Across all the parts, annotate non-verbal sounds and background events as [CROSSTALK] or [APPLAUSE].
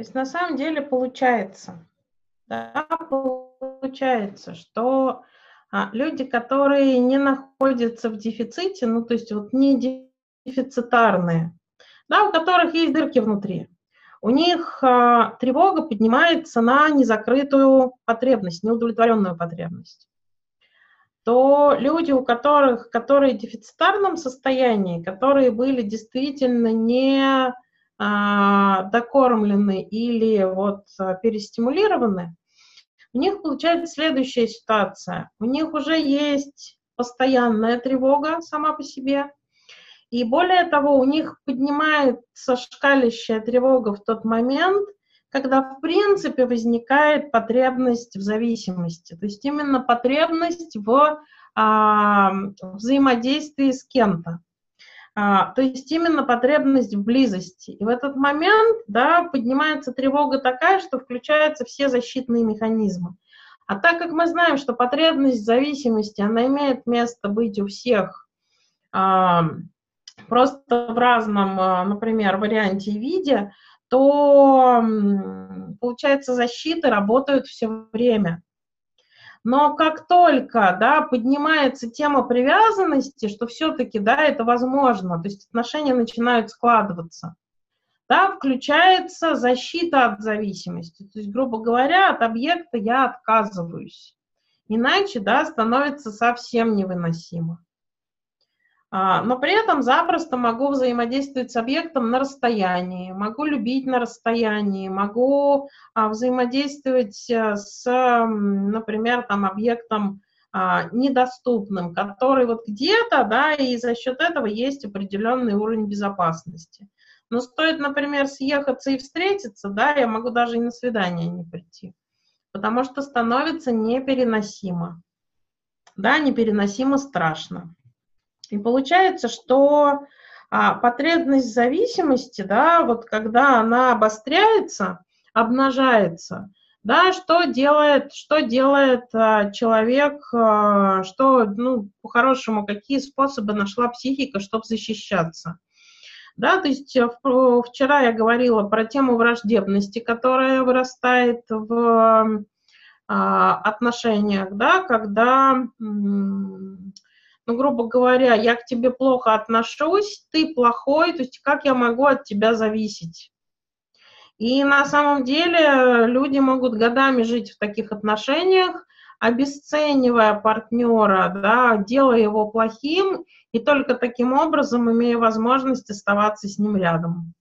То есть на самом деле получается, да, получается, что а, люди, которые не находятся в дефиците, ну то есть вот не дефицитарные, да, у которых есть дырки внутри, у них а, тревога поднимается на незакрытую потребность, неудовлетворенную потребность. То люди, у которых, которые в дефицитарном состоянии, которые были действительно не докормлены или вот а, перестимулированы, у них получается следующая ситуация. У них уже есть постоянная тревога сама по себе, и более того, у них поднимается шкалящая тревога в тот момент, когда в принципе возникает потребность в зависимости, то есть именно потребность в а, взаимодействии с кем-то. А, то есть именно потребность в близости. И в этот момент да, поднимается тревога такая, что включаются все защитные механизмы. А так как мы знаем, что потребность в зависимости, она имеет место быть у всех, а, просто в разном, а, например, варианте и виде, то, получается, защиты работают все время. Но как только да, поднимается тема привязанности, что все-таки да, это возможно, то есть отношения начинают складываться, да, включается защита от зависимости. То есть, грубо говоря, от объекта я отказываюсь. Иначе да, становится совсем невыносимо. А, но при этом запросто могу взаимодействовать с объектом на расстоянии, могу любить на расстоянии, могу а, взаимодействовать э, с, например, там, объектом а, недоступным, который вот где-то, да, и за счет этого есть определенный уровень безопасности. Но стоит, например, съехаться и встретиться, да, я могу даже и на свидание не прийти, потому что становится непереносимо. Да, непереносимо страшно. И получается, что а, потребность зависимости, да, вот когда она обостряется, обнажается, да, что делает, что делает а, человек, а, что, ну, по-хорошему, какие способы нашла психика, чтобы защищаться. Да, то есть э, вчера я говорила про тему враждебности, которая вырастает в а, отношениях, да, когда ну, грубо говоря, я к тебе плохо отношусь, ты плохой, то есть как я могу от тебя зависеть? И на самом деле люди могут годами жить в таких отношениях, обесценивая партнера, да, делая его плохим, и только таким образом имея возможность оставаться с ним рядом,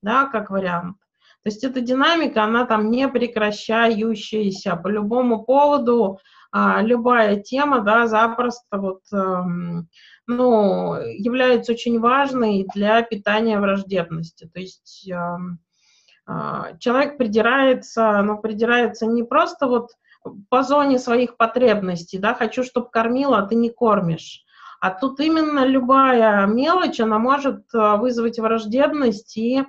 да, как вариант. То есть эта динамика, она там не прекращающаяся. По любому поводу а, любая тема, да, запросто вот, эм, ну, является очень важной для питания враждебности. То есть эм, э, человек придирается, но придирается не просто вот по зоне своих потребностей, да, хочу, чтобы кормила, а ты не кормишь. А тут именно любая мелочь, она может э, вызвать враждебность и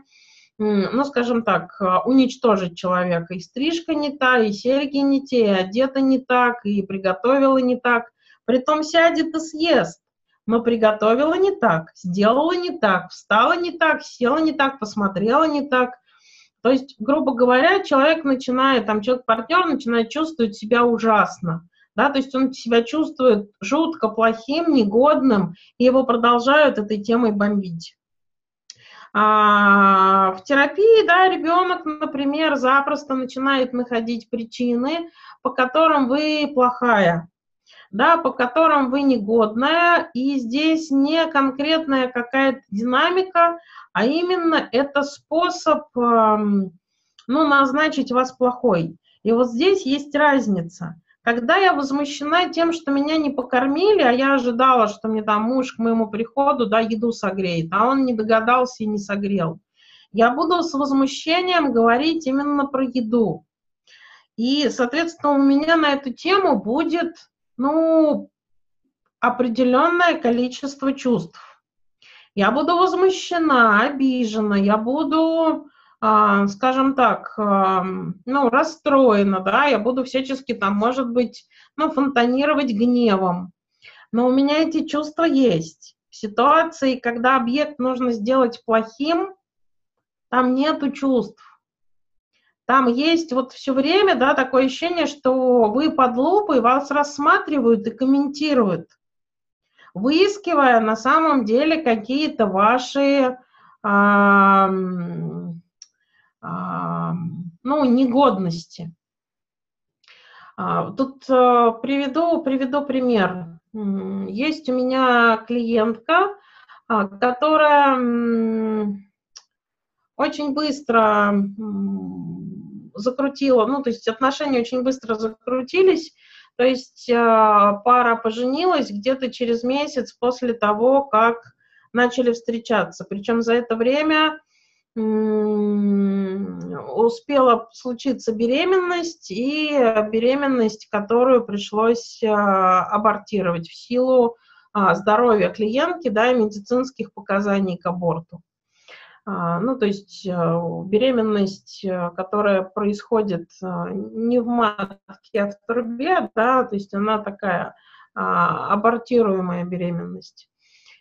ну, скажем так, а, уничтожить человека. И стрижка не та, и серьги не те, и одета не так, и приготовила не так. Притом сядет и съест. Но приготовила не так, сделала не так, встала не так, села не так, посмотрела не так. То есть, грубо говоря, человек начинает, там человек-партнер начинает чувствовать себя ужасно. Да, то есть он себя чувствует жутко плохим, негодным, и его продолжают этой темой бомбить. А, в терапии, да, ребенок, например, запросто начинает находить причины, по которым вы плохая, да, по которым вы негодная, и здесь не конкретная какая-то динамика, а именно это способ, ну, назначить вас плохой. И вот здесь есть разница – когда я возмущена тем, что меня не покормили, а я ожидала, что мне там муж к моему приходу, да, еду согреет, а он не догадался и не согрел, я буду с возмущением говорить именно про еду. И, соответственно, у меня на эту тему будет, ну, определенное количество чувств. Я буду возмущена, обижена, я буду скажем так, ну, расстроена, да, я буду всячески там, может быть, ну, фонтанировать гневом. Но у меня эти чувства есть. В ситуации, когда объект нужно сделать плохим, там нету чувств. там есть вот все время, да, такое ощущение, что вы под лупой, вас рассматривают и комментируют, выискивая на самом деле какие-то ваши, а, а, ну, негодности. А, тут а, приведу, приведу пример. Есть у меня клиентка, а, которая очень быстро закрутила, ну, то есть отношения очень быстро закрутились, то есть пара поженилась где-то через месяц после того, как начали встречаться. Причем за это время успела случиться беременность, и беременность, которую пришлось а, абортировать в силу а, здоровья клиентки, да, и медицинских показаний к аборту. А, ну, то есть беременность, которая происходит не в матке, а в трубе, да, то есть она такая абортируемая беременность.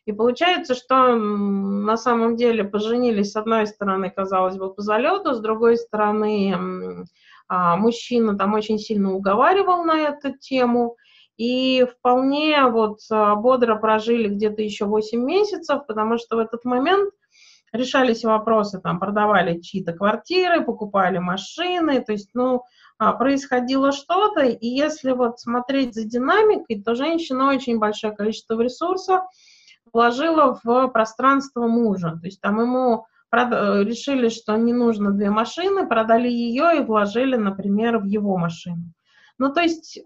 И получается, что на самом деле поженились, с одной стороны, казалось бы, по залету, с другой стороны, а, мужчина там очень сильно уговаривал на эту тему, и вполне вот а, бодро прожили где-то еще 8 месяцев, потому что в этот момент решались вопросы, там, продавали чьи-то квартиры, покупали машины, то есть, ну, а, происходило что-то, и если вот смотреть за динамикой, то женщина очень большое количество ресурсов вложила в пространство мужа. То есть там ему э, решили, что не нужно две машины, продали ее и вложили, например, в его машину. Ну, то есть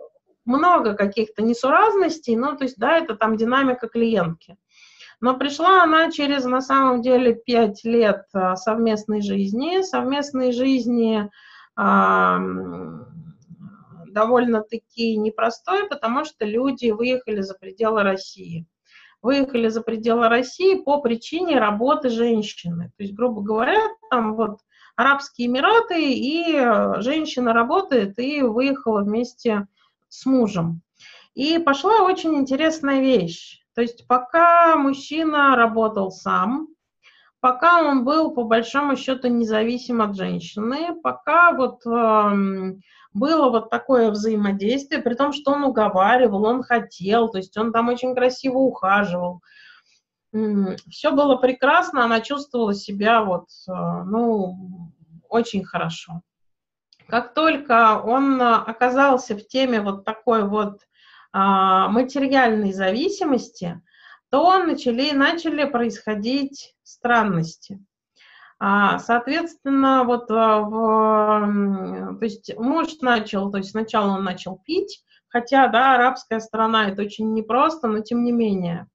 много каких-то несуразностей, ну, то есть, да, это там динамика клиентки. Но пришла она через, на самом деле, пять лет э, совместной жизни, совместной жизни э, довольно-таки непростой, потому что люди выехали за пределы России выехали за пределы России по причине работы женщины. То есть, грубо говоря, там вот Арабские Эмираты, и э, женщина работает и выехала вместе с мужем. И пошла очень интересная вещь. То есть пока мужчина работал сам, пока он был по большому счету независим от женщины, пока вот э, было вот такое взаимодействие, при том, что он уговаривал, он хотел, то есть он там очень красиво ухаживал. Все было прекрасно, она чувствовала себя вот, э, ну, очень хорошо. Как только он оказался в теме вот такой вот а, материальной зависимости, то начали, начали происходить странности. А, соответственно, вот а, в, то есть муж начал, то есть сначала он начал пить, хотя, да, арабская страна, это очень непросто, но тем не менее.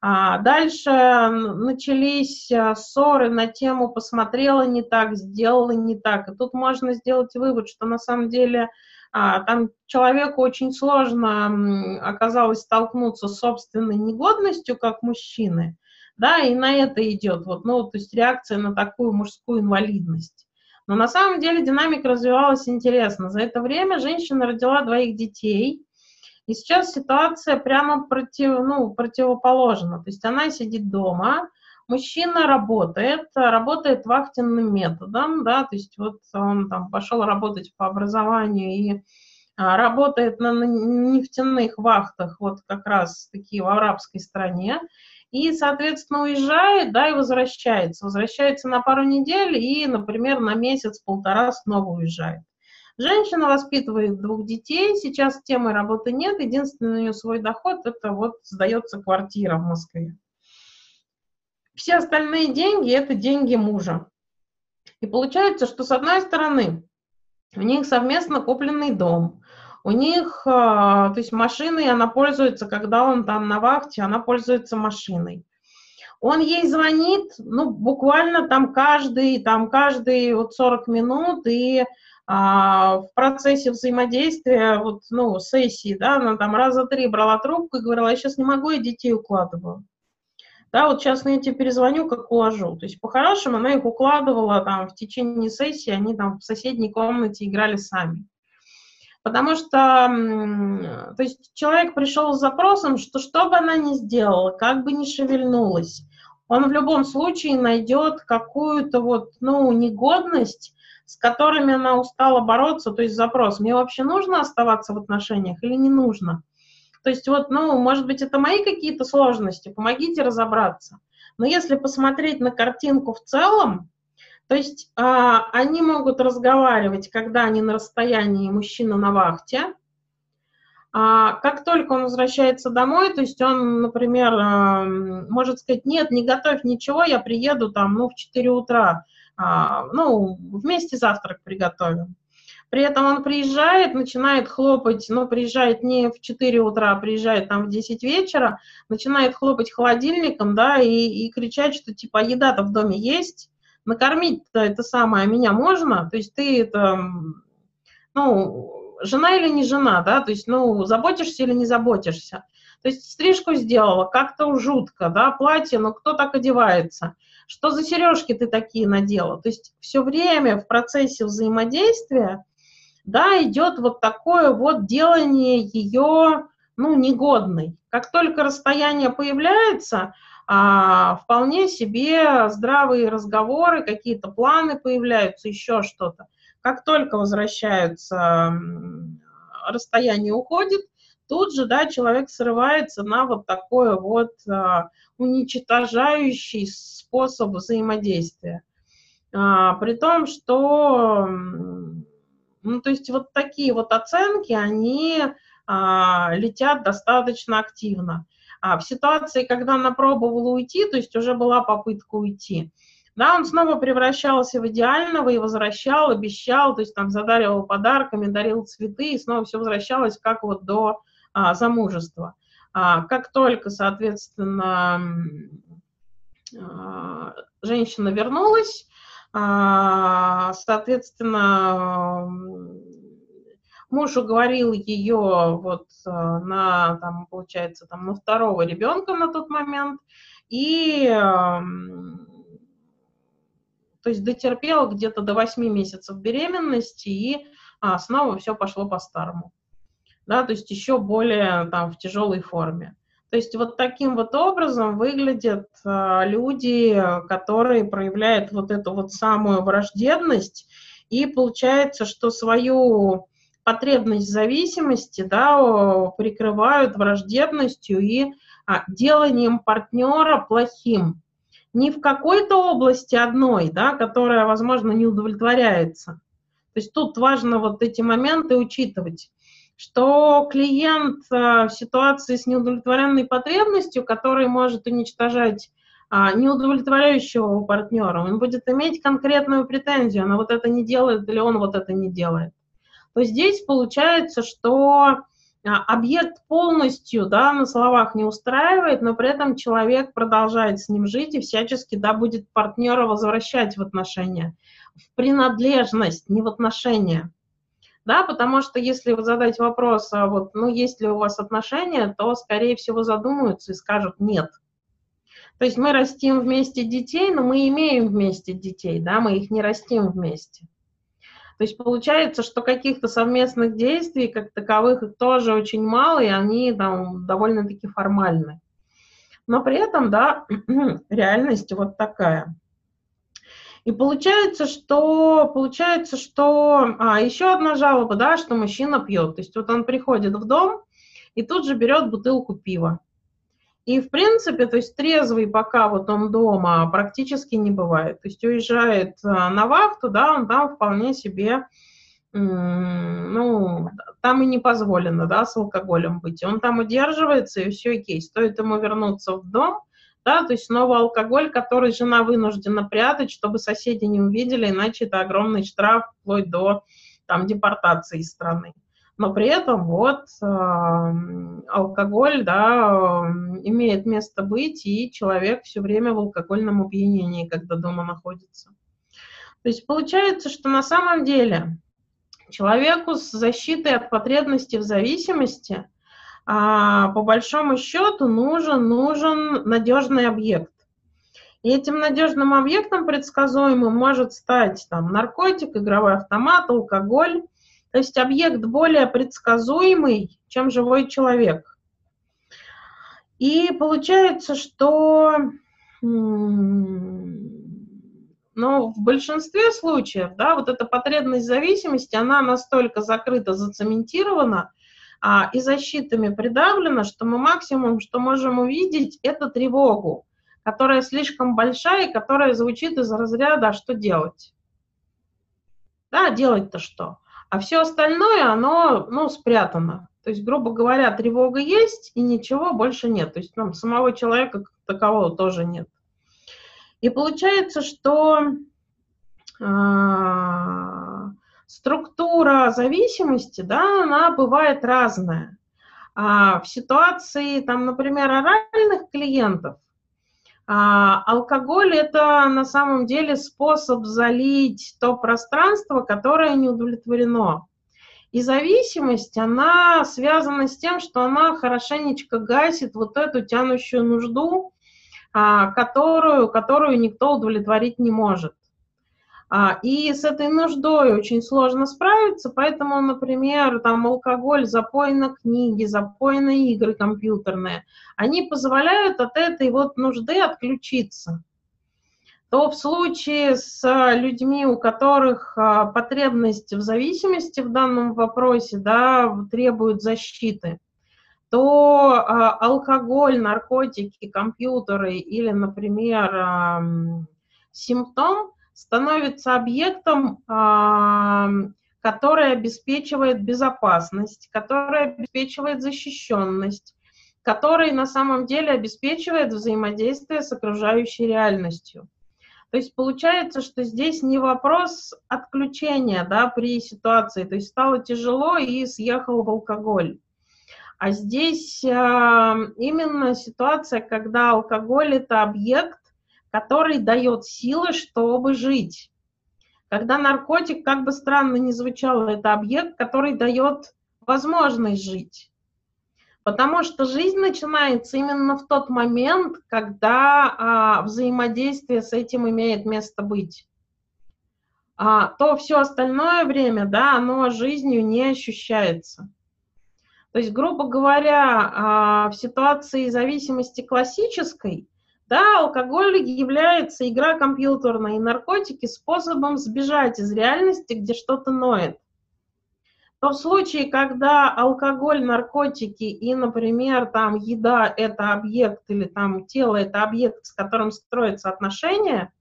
А дальше начались ссоры на тему «посмотрела не так, сделала не так». И тут можно сделать вывод, что на самом деле а, там человеку очень сложно оказалось столкнуться с собственной негодностью, как мужчины, да, и на это идет, вот, ну, то есть реакция на такую мужскую инвалидность. Но на самом деле динамика развивалась интересно. За это время женщина родила двоих детей, и сейчас ситуация прямо против, ну, противоположна. То есть она сидит дома, мужчина работает, работает вахтенным методом, да, то есть вот он там пошел работать по образованию и а, работает на нефтяных вахтах, вот как раз таки в арабской стране, и, соответственно, уезжает, да, и возвращается. Возвращается на пару недель и, например, на месяц-полтора снова уезжает. Женщина воспитывает двух детей, сейчас темы работы нет, единственный у нее свой доход, это вот сдается квартира в Москве. Все остальные деньги – это деньги мужа. И получается, что с одной стороны у них совместно купленный дом, у них, а, то есть машиной она пользуется, когда он там на вахте, она пользуется машиной. Он ей звонит, ну, буквально там каждый, там каждый вот 40 минут, и а, в процессе взаимодействия, вот, ну, сессии, да, она там раза три брала трубку и говорила, я сейчас не могу, я детей укладываю. Да, вот сейчас я тебе перезвоню, как уложу. То есть по-хорошему она их укладывала там в течение сессии, они там в соседней комнате играли сами. Потому что то есть человек пришел с запросом, что что бы она ни сделала, как бы ни шевельнулась, он в любом случае найдет какую-то вот, ну, негодность, с которыми она устала бороться, то есть запрос, мне вообще нужно оставаться в отношениях или не нужно? То есть вот, ну, может быть, это мои какие-то сложности, помогите разобраться. Но если посмотреть на картинку в целом, то есть а, они могут разговаривать, когда они на расстоянии, мужчина на вахте. А, как только он возвращается домой, то есть он, например, а, может сказать, нет, не готовь ничего, я приеду там, ну, в 4 утра, а, ну, вместе завтрак приготовим. При этом он приезжает, начинает хлопать, ну, приезжает не в 4 утра, а приезжает там в 10 вечера, начинает хлопать холодильником, да, и, и кричать, что типа еда-то в доме есть, накормить-то это самое а меня можно, то есть ты это, ну, жена или не жена, да, то есть, ну, заботишься или не заботишься. То есть стрижку сделала, как-то жутко, да, платье, но кто так одевается? Что за сережки ты такие надела? То есть все время в процессе взаимодействия, да, идет вот такое вот делание ее, ну, негодной. Как только расстояние появляется, а, вполне себе здравые разговоры, какие-то планы появляются, еще что-то. Как только возвращаются, расстояние уходит, тут же, да, человек срывается на вот такой вот а, уничтожающий способ взаимодействия. А, при том, что, ну, то есть вот такие вот оценки, они а, летят достаточно активно. А в ситуации, когда она пробовала уйти, то есть уже была попытка уйти, да, он снова превращался в идеального и возвращал, обещал, то есть там задаривал подарками, дарил цветы, и снова все возвращалось как вот до а, замужества. А, как только, соответственно, а, женщина вернулась, а, соответственно, Муж уговорил ее вот э, на, там, получается, там, на второго ребенка на тот момент, и эм, то есть дотерпел где-то до 8 месяцев беременности, и а, снова все пошло по-старому. Да, то есть еще более там в тяжелой форме. То есть вот таким вот образом выглядят а, люди, которые проявляют вот эту вот самую враждебность, и получается, что свою потребность зависимости да, прикрывают враждебностью и а, деланием партнера плохим. Не в какой-то области одной, да, которая, возможно, не удовлетворяется. То есть тут важно вот эти моменты учитывать, что клиент а, в ситуации с неудовлетворенной потребностью, который может уничтожать а, неудовлетворяющего партнера, он будет иметь конкретную претензию, она вот это не делает или он вот это не делает то здесь получается, что а, объект полностью да, на словах не устраивает, но при этом человек продолжает с ним жить и всячески да, будет партнера возвращать в отношения, в принадлежность, не в отношения. Да, потому что если вот задать вопрос, а вот, ну, есть ли у вас отношения, то, скорее всего, задумаются и скажут нет. То есть мы растим вместе детей, но мы имеем вместе детей, да, мы их не растим вместе. То есть получается, что каких-то совместных действий как таковых их тоже очень мало, и они там довольно-таки формальны. Но при этом, да, [CLEARS THROAT] реальность вот такая. И получается, что, получается, что, а, еще одна жалоба, да, что мужчина пьет. То есть вот он приходит в дом и тут же берет бутылку пива. И, в принципе, то есть трезвый пока вот он дома практически не бывает. То есть уезжает а, на вахту, да, он там вполне себе, ну, там и не позволено, да, с алкоголем быть. Он там удерживается, и все окей. Стоит ему вернуться в дом, да, то есть снова алкоголь, который жена вынуждена прятать, чтобы соседи не увидели, иначе это огромный штраф вплоть до там депортации из страны но при этом вот э, алкоголь, да, э, имеет место быть, и человек все время в алкогольном опьянении, когда дома находится. То есть получается, что на самом деле человеку с защитой от потребностей в зависимости а, по большому счету нужен, нужен надежный объект. И этим надежным объектом предсказуемым может стать там, наркотик, игровой автомат, алкоголь, то есть объект более предсказуемый, чем живой человек. И получается, что но в большинстве случаев, да, вот эта потребность зависимости, она настолько закрыта, зацементирована а, и защитами придавлена, что мы максимум, что можем увидеть, это тревогу, которая слишком большая и которая звучит из разряда «а что делать?». Да, делать-то что? А все остальное, оно, ну, спрятано. То есть, грубо говоря, тревога есть, и ничего больше нет. То есть, там, самого человека как такового тоже нет. И получается, что э, структура зависимости, да, она бывает разная. А в ситуации, там, например, оральных клиентов, а, алкоголь это на самом деле способ залить то пространство, которое не удовлетворено. И зависимость, она связана с тем, что она хорошенечко гасит вот эту тянущую нужду, а, которую, которую никто удовлетворить не может. А, и с этой нуждой очень сложно справиться, поэтому, например, там алкоголь, запой на книги, запой на игры компьютерные, они позволяют от этой вот нужды отключиться. То в случае с людьми, у которых а, потребность в зависимости в данном вопросе да, требует защиты, то а, алкоголь, наркотики, компьютеры или, например, а, симптом становится объектом, который обеспечивает безопасность, который обеспечивает защищенность, который на самом деле обеспечивает взаимодействие с окружающей реальностью. То есть получается, что здесь не вопрос отключения да, при ситуации, то есть стало тяжело и съехал в алкоголь. А здесь э, именно ситуация, когда алкоголь это объект, который дает силы, чтобы жить. Когда наркотик, как бы странно ни звучало, это объект, который дает возможность жить. Потому что жизнь начинается именно в тот момент, когда а, взаимодействие с этим имеет место быть. А, то все остальное время, да, оно жизнью не ощущается. То есть, грубо говоря, а, в ситуации зависимости классической, да, алкоголь является игра компьютерная и наркотики способом сбежать из реальности, где что-то ноет. То в случае, когда алкоголь, наркотики и, например, там еда – это объект или там тело – это объект, с которым строятся отношения,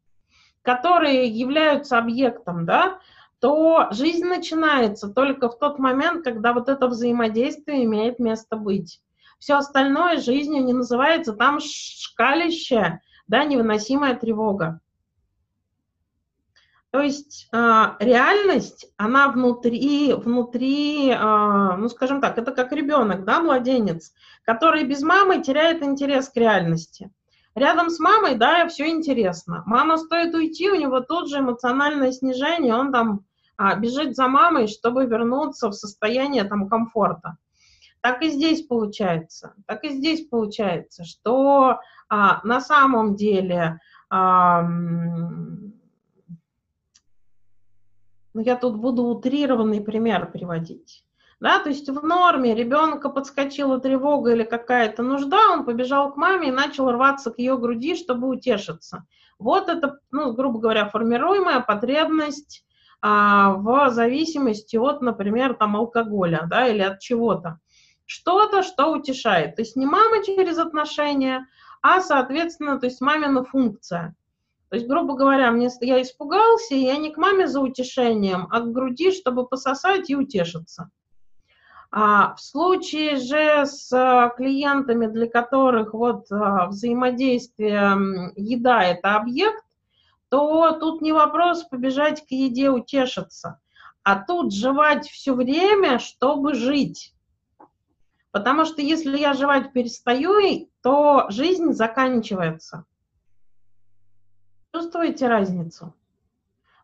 которые являются объектом, да, то жизнь начинается только в тот момент, когда вот это взаимодействие имеет место быть. Все остальное жизнью не называется, там шкалище, да, невыносимая тревога. То есть э, реальность, она внутри, внутри, э, ну скажем так, это как ребенок, да, младенец, который без мамы теряет интерес к реальности. Рядом с мамой, да, все интересно. Мама стоит уйти, у него тут же эмоциональное снижение, он там а, бежит за мамой, чтобы вернуться в состояние там комфорта. Так и здесь получается, так и здесь получается, что а, на самом деле, а, ну я тут буду утрированный пример приводить. Да, то есть в норме ребенка подскочила тревога или какая-то нужда, он побежал к маме и начал рваться к ее груди, чтобы утешиться. Вот это, ну, грубо говоря, формируемая потребность а, в зависимости от, например, там алкоголя, да, или от чего-то. Что-то, что утешает. То есть не мама через отношения, а, соответственно, то есть мамина функция. То есть, грубо говоря, мне, я испугался, и я не к маме за утешением, а к груди, чтобы пососать и утешиться. А в случае же с а, клиентами, для которых вот а, взаимодействие еда – это объект, то тут не вопрос побежать к еде утешиться, а тут жевать все время, чтобы жить. Потому что если я жевать перестаю, то жизнь заканчивается. Чувствуете разницу?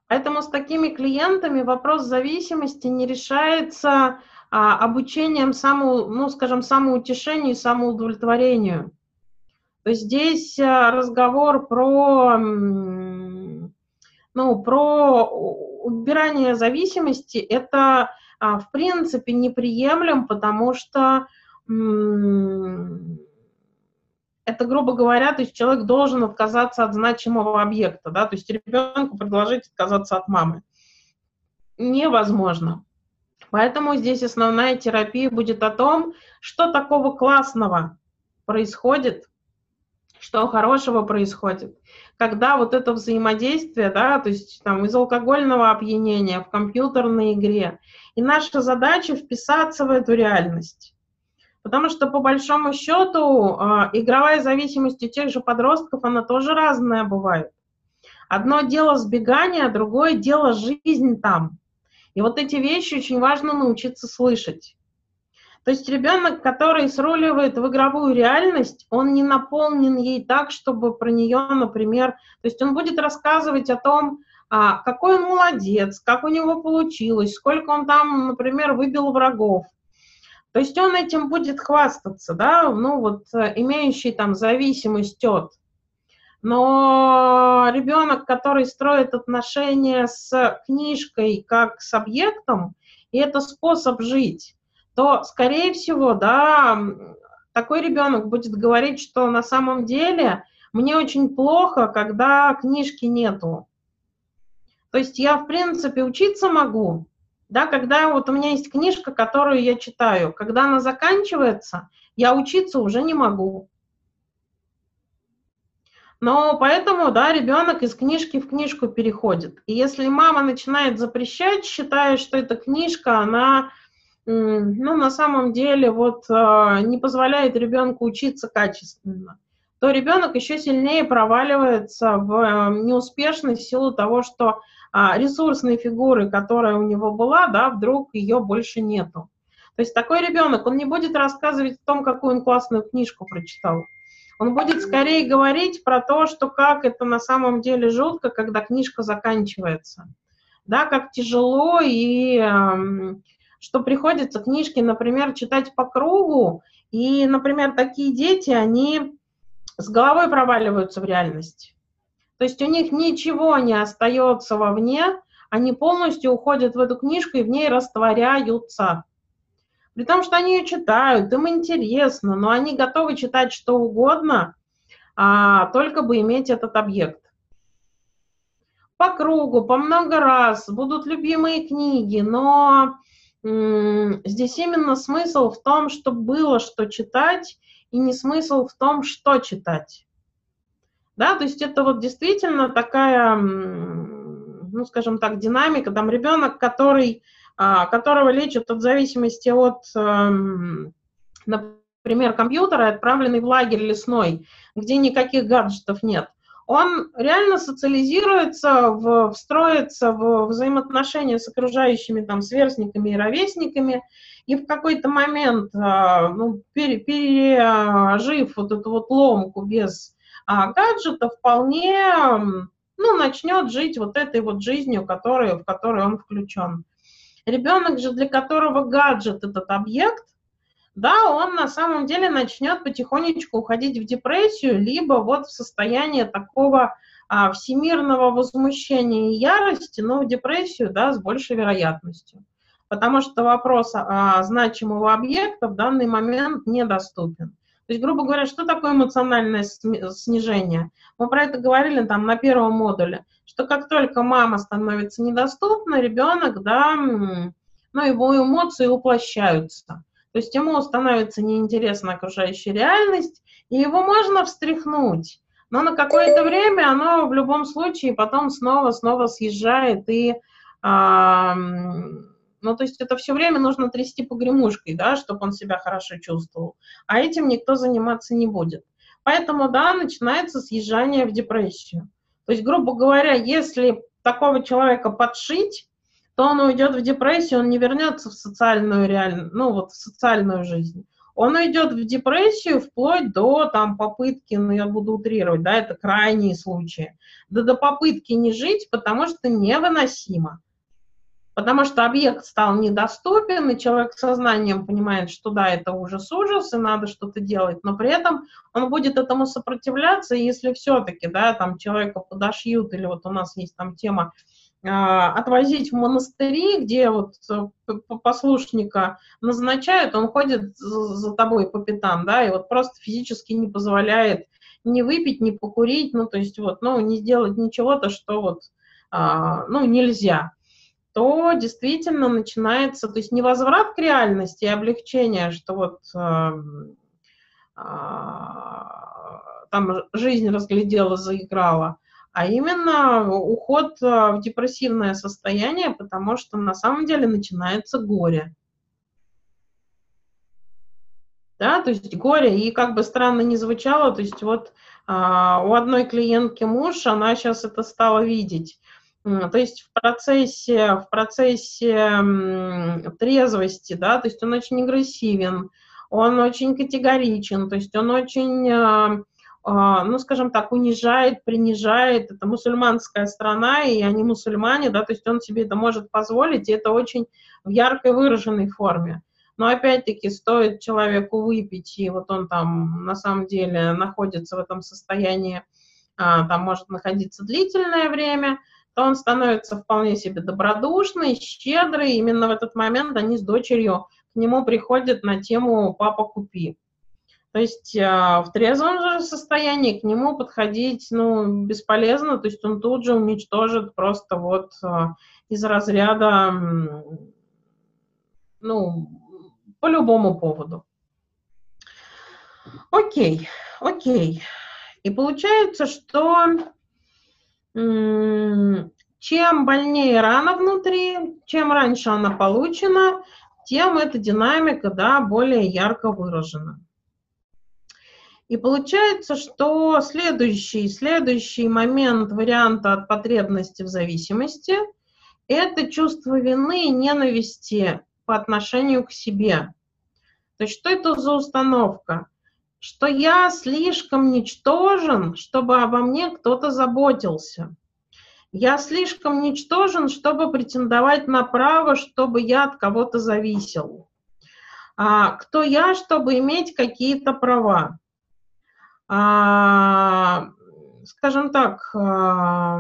Поэтому с такими клиентами вопрос зависимости не решается а, обучением саму, ну, скажем, самоутешению и самоудовлетворению. То есть здесь а, разговор про, ну, про убирание зависимости, это а, в принципе неприемлем, потому что это грубо говоря, то есть человек должен отказаться от значимого объекта, да, то есть ребенку предложить отказаться от мамы. Невозможно. Поэтому здесь основная терапия будет о том, что такого классного происходит, что хорошего происходит, когда вот это взаимодействие, да, то есть там из алкогольного опьянения в компьютерной игре, и наша задача вписаться в эту реальность. Потому что, по большому счету, а, игровая зависимость у тех же подростков, она тоже разная бывает. Одно дело сбегание, а другое дело жизнь там. И вот эти вещи очень важно научиться слышать. То есть ребенок, который сруливает в игровую реальность, он не наполнен ей так, чтобы про нее, например, то есть он будет рассказывать о том, а, какой он молодец, как у него получилось, сколько он там, например, выбил врагов. То есть он этим будет хвастаться, да, ну вот э, имеющий там зависимость от. Но ребенок, который строит отношения с книжкой как с объектом, и это способ жить, то, скорее всего, да, такой ребенок будет говорить, что на самом деле мне очень плохо, когда книжки нету. То есть я, в принципе, учиться могу, да, когда вот у меня есть книжка, которую я читаю, когда она заканчивается, я учиться уже не могу. Но поэтому, да, ребенок из книжки в книжку переходит. И если мама начинает запрещать, считая, что эта книжка, она, ну, на самом деле, вот а, не позволяет ребенку учиться качественно, то ребенок еще сильнее проваливается в э, неуспешность в силу того, что а, ресурсной фигуры, которая у него была, да, вдруг ее больше нету. То есть такой ребенок, он не будет рассказывать о том, какую он классную книжку прочитал. Он будет скорее говорить про то, что как это на самом деле жутко, когда книжка заканчивается. Да, как тяжело и э, что приходится книжки, например, читать по кругу. И, например, такие дети, они с головой проваливаются в реальность. То есть у них ничего не остается вовне, они полностью уходят в эту книжку и в ней растворяются. При том, что они ее читают, им интересно, но они готовы читать что угодно, а, только бы иметь этот объект. По кругу, по много раз, будут любимые книги, но здесь именно смысл в том, чтобы было что читать, и не смысл в том, что читать. Да, то есть это вот действительно такая, ну, скажем так, динамика. Там ребенок, который, а, которого лечат от зависимости от, эм, например, компьютера, отправленный в лагерь лесной, где никаких гаджетов нет, он реально социализируется, в, встроится в взаимоотношения с окружающими там сверстниками и ровесниками, и в какой-то момент, а, ну, пережив вот эту вот ломку без а гаджета вполне ну, начнет жить вот этой вот жизнью, которую, в которую он включен. Ребенок же, для которого гаджет этот объект, да, он на самом деле начнет потихонечку уходить в депрессию, либо вот в состояние такого а, всемирного возмущения и ярости, но в депрессию, да, с большей вероятностью. Потому что вопрос а, значимого объекта в данный момент недоступен. То есть, грубо говоря, что такое эмоциональное снижение? Мы про это говорили там на первом модуле, что как только мама становится недоступна, ребенок, да, ну, его эмоции уплощаются. То есть ему становится неинтересна окружающая реальность, и его можно встряхнуть. Но на какое-то время оно в любом случае потом снова-снова съезжает и а, ну, то есть это все время нужно трясти погремушкой, да, чтобы он себя хорошо чувствовал. А этим никто заниматься не будет. Поэтому, да, начинается съезжание в депрессию. То есть, грубо говоря, если такого человека подшить, то он уйдет в депрессию, он не вернется в социальную реальность, ну вот в социальную жизнь. Он уйдет в депрессию вплоть до там попытки, ну я буду утрировать, да, это крайние случаи, да до попытки не жить, потому что невыносимо потому что объект стал недоступен, и человек сознанием понимает, что да, это ужас-ужас, и надо что-то делать, но при этом он будет этому сопротивляться, если все-таки, да, там человека подошьют, или вот у нас есть там тема а, отвозить в монастыри, где вот э, послушника назначают, он ходит за тобой по пятам, да, и вот просто физически не позволяет не выпить, не покурить, ну, то есть вот, ну, не сделать ничего-то, что вот, а, ну, нельзя, то действительно начинается, то есть не возврат к реальности, а облегчение, что вот а, там жизнь разглядела, заиграла, а именно уход а, в депрессивное состояние, потому что на самом деле начинается горе. Да, то есть горе, и как бы странно не звучало, то есть вот а, у одной клиентки муж, она сейчас это стала видеть. То есть в процессе, в процессе трезвости, да, то есть он очень агрессивен, он очень категоричен, то есть он очень а, а, ну, скажем так, унижает, принижает. Это мусульманская страна, и они мусульмане, да, то есть он себе это может позволить, и это очень в яркой выраженной форме. Но опять-таки стоит человеку выпить, и вот он там на самом деле находится в этом состоянии, а, там может находиться длительное время, то он становится вполне себе добродушный, щедрый. Именно в этот момент они с дочерью к нему приходят на тему «папа, купи». То есть а, в трезвом же состоянии к нему подходить ну, бесполезно, то есть он тут же уничтожит просто вот а, из разряда, ну, по любому поводу. Окей, окей. И получается, что чем больнее рана внутри, чем раньше она получена, тем эта динамика да, более ярко выражена. И получается, что следующий, следующий момент варианта от потребности в зависимости – это чувство вины и ненависти по отношению к себе. То есть что это за установка? Что я слишком ничтожен, чтобы обо мне кто-то заботился. Я слишком ничтожен, чтобы претендовать на право, чтобы я от кого-то зависел. А кто я, чтобы иметь какие-то права? а, скажем так, а,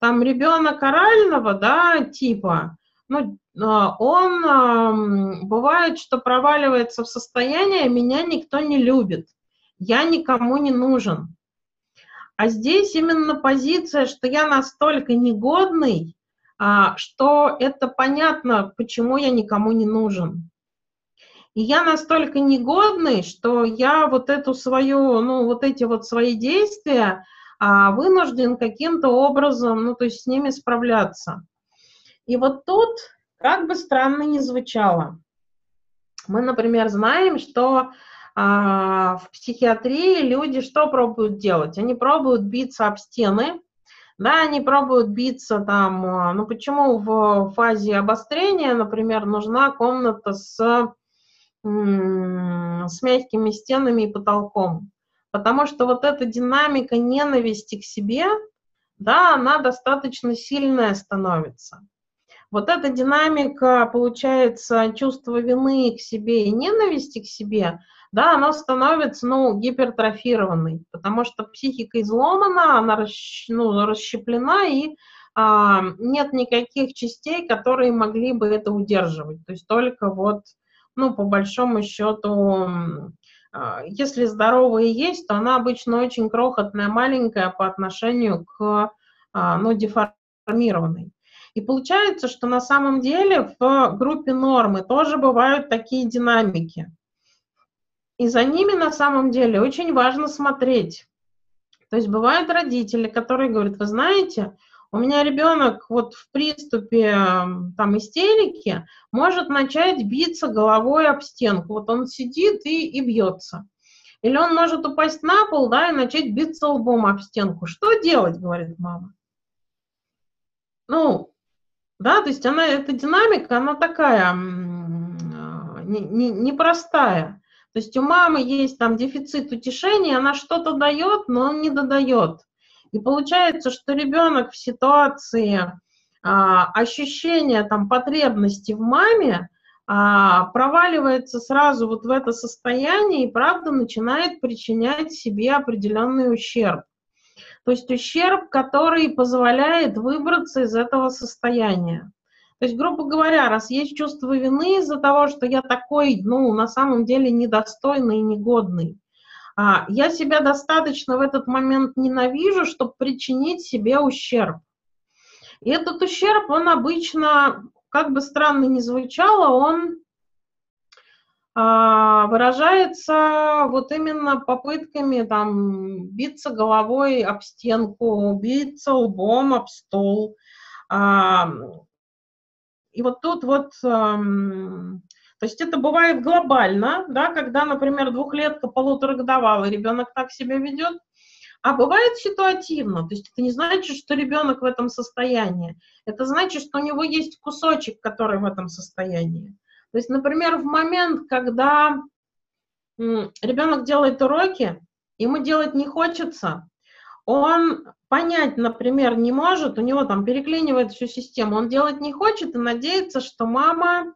там ребенок орального, да, типа, ну, он а, бывает, что проваливается в состояние, меня никто не любит, я никому не нужен. А здесь именно позиция, что я настолько негодный, а, что это понятно, почему я никому не нужен. И я настолько негодный, что я вот эту свою, ну, вот эти вот свои действия а, вынужден каким-то образом, ну, то есть с ними справляться. И вот тут, как бы странно ни звучало, мы, например, знаем, что а, в психиатрии люди что пробуют делать? Они пробуют биться об стены, да, они пробуют биться там, а, ну почему в фазе обострения, например, нужна комната с с мягкими стенами и потолком. Потому что вот эта динамика ненависти к себе, да, она достаточно сильная становится. Вот эта динамика, получается, чувство вины к себе и ненависти к себе, да, она становится, ну, гипертрофированной, потому что психика изломана, она расщ, ну, расщеплена, и а, нет никаких частей, которые могли бы это удерживать. То есть только вот ну, по большому счету, а, если здоровая есть, то она обычно очень крохотная, маленькая по отношению к, а, ну, деформированной. И получается, что на самом деле в группе нормы тоже бывают такие динамики. И за ними на самом деле очень важно смотреть. То есть бывают родители, которые говорят, вы знаете, у меня ребенок вот в приступе там истерики может начать биться головой об стенку. Вот он сидит и, и бьется. Или он может упасть на пол, да, и начать биться лбом об стенку. Что делать, говорит мама? Ну, да, то есть она, эта динамика, она такая непростая. Не, не, простая. то есть у мамы есть там дефицит утешения, она что-то дает, но он не додает. И получается, что ребенок в ситуации а, ощущения там, потребности в маме а, проваливается сразу вот в это состояние и, правда, начинает причинять себе определенный ущерб. То есть ущерб, который позволяет выбраться из этого состояния. То есть, грубо говоря, раз есть чувство вины из-за того, что я такой, ну, на самом деле недостойный и негодный, а, я себя достаточно в этот момент ненавижу, чтобы причинить себе ущерб. И этот ущерб, он обычно, как бы странно ни звучало, он выражается вот именно попытками там биться головой об стенку, биться лбом об стол. А, и вот тут вот, то есть это бывает глобально, да, когда, например, двухлетка, полуторагодовалый ребенок так себя ведет, а бывает ситуативно, то есть это не значит, что ребенок в этом состоянии, это значит, что у него есть кусочек, который в этом состоянии. То есть, например, в момент, когда ребенок делает уроки, ему делать не хочется, он понять, например, не может, у него там переклинивает всю систему, он делать не хочет и надеется, что мама,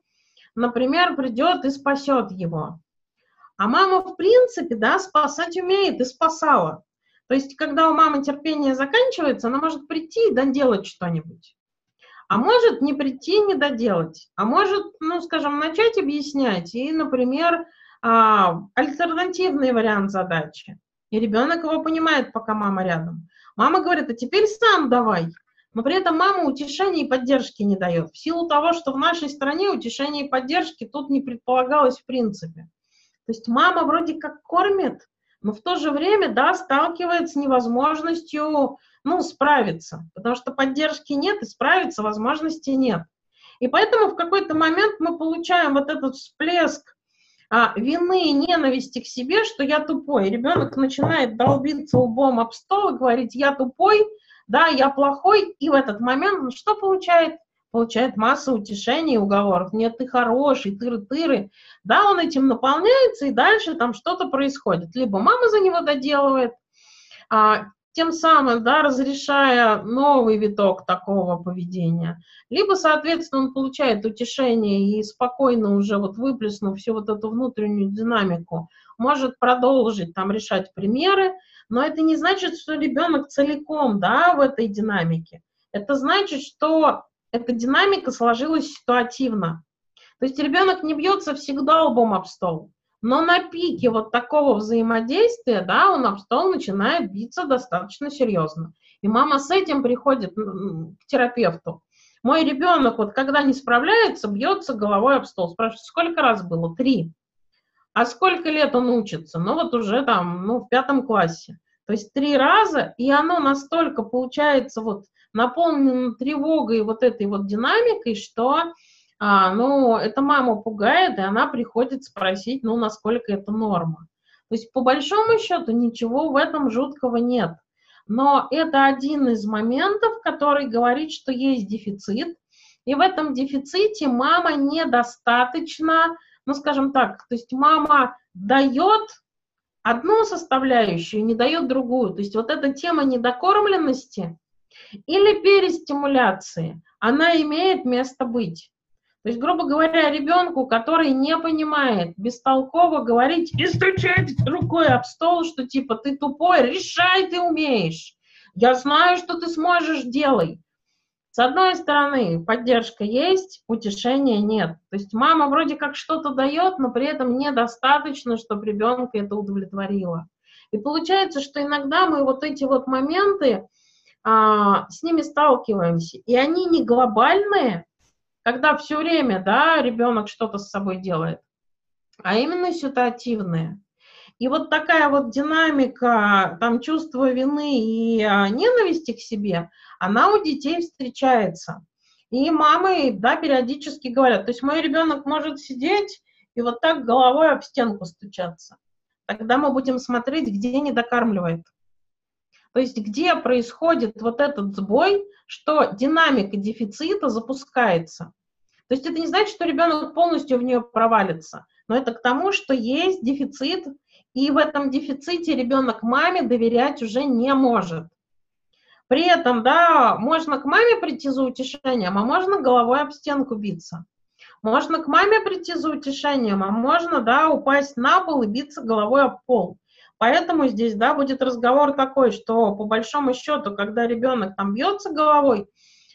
например, придет и спасет его. А мама, в принципе, да, спасать умеет и спасала. То есть, когда у мамы терпение заканчивается, она может прийти и доделать что-нибудь. А может не прийти, не доделать. А может, ну, скажем, начать объяснять и, например, а, альтернативный вариант задачи. И ребенок его понимает, пока мама рядом. Мама говорит, а теперь сам давай. Но при этом мама утешения и поддержки не дает. В силу того, что в нашей стране утешения и поддержки тут не предполагалось в принципе. То есть мама вроде как кормит, но в то же время, да, сталкивается с невозможностью ну, справиться, потому что поддержки нет и справиться возможности нет. И поэтому в какой-то момент мы получаем вот этот всплеск а, вины и ненависти к себе, что я тупой. Ребенок начинает долбиться лбом об стол и говорить, я тупой, да, я плохой, и в этот момент он что получает? Получает массу утешений и уговоров. Нет, ты хороший, тыры-тыры. Да, он этим наполняется, и дальше там что-то происходит. Либо мама за него доделывает, а, тем самым да, разрешая новый виток такого поведения. Либо, соответственно, он получает утешение и спокойно уже вот выплеснув всю вот эту внутреннюю динамику, может продолжить там решать примеры, но это не значит, что ребенок целиком да, в этой динамике. Это значит, что эта динамика сложилась ситуативно. То есть ребенок не бьется всегда лбом об стол. Но на пике вот такого взаимодействия, да, он об стол начинает биться достаточно серьезно. И мама с этим приходит к терапевту. Мой ребенок, вот когда не справляется, бьется головой об стол. Спрашивает, сколько раз было? Три. А сколько лет он учится? Ну, вот уже там, ну, в пятом классе. То есть три раза, и оно настолько получается вот наполнено тревогой вот этой вот динамикой, что а, ну, это маму пугает, и она приходит спросить, ну, насколько это норма. То есть, по большому счету, ничего в этом жуткого нет. Но это один из моментов, который говорит, что есть дефицит, и в этом дефиците мама недостаточно, ну, скажем так, то есть мама дает одну составляющую, не дает другую. То есть вот эта тема недокормленности или перестимуляции, она имеет место быть. То есть, грубо говоря, ребенку, который не понимает, бестолково говорить и стучать рукой об стол, что типа ты тупой, решай, ты умеешь. Я знаю, что ты сможешь, делай. С одной стороны, поддержка есть, утешения нет. То есть мама вроде как что-то дает, но при этом недостаточно, чтобы ребенка это удовлетворило. И получается, что иногда мы вот эти вот моменты а, с ними сталкиваемся, и они не глобальные, когда все время, да, ребенок что-то с собой делает, а именно ситуативные. И вот такая вот динамика, там чувство вины и а, ненависти к себе, она у детей встречается. И мамы, да, периодически говорят, то есть мой ребенок может сидеть и вот так головой об стенку стучаться. Тогда мы будем смотреть, где не докармливает. То есть где происходит вот этот сбой, что динамика дефицита запускается. То есть это не значит, что ребенок полностью в нее провалится, но это к тому, что есть дефицит, и в этом дефиците ребенок маме доверять уже не может. При этом, да, можно к маме прийти за утешением, а можно головой об стенку биться. Можно к маме прийти за утешением, а можно, да, упасть на пол и биться головой об пол. Поэтому здесь, да, будет разговор такой, что по большому счету, когда ребенок там бьется головой,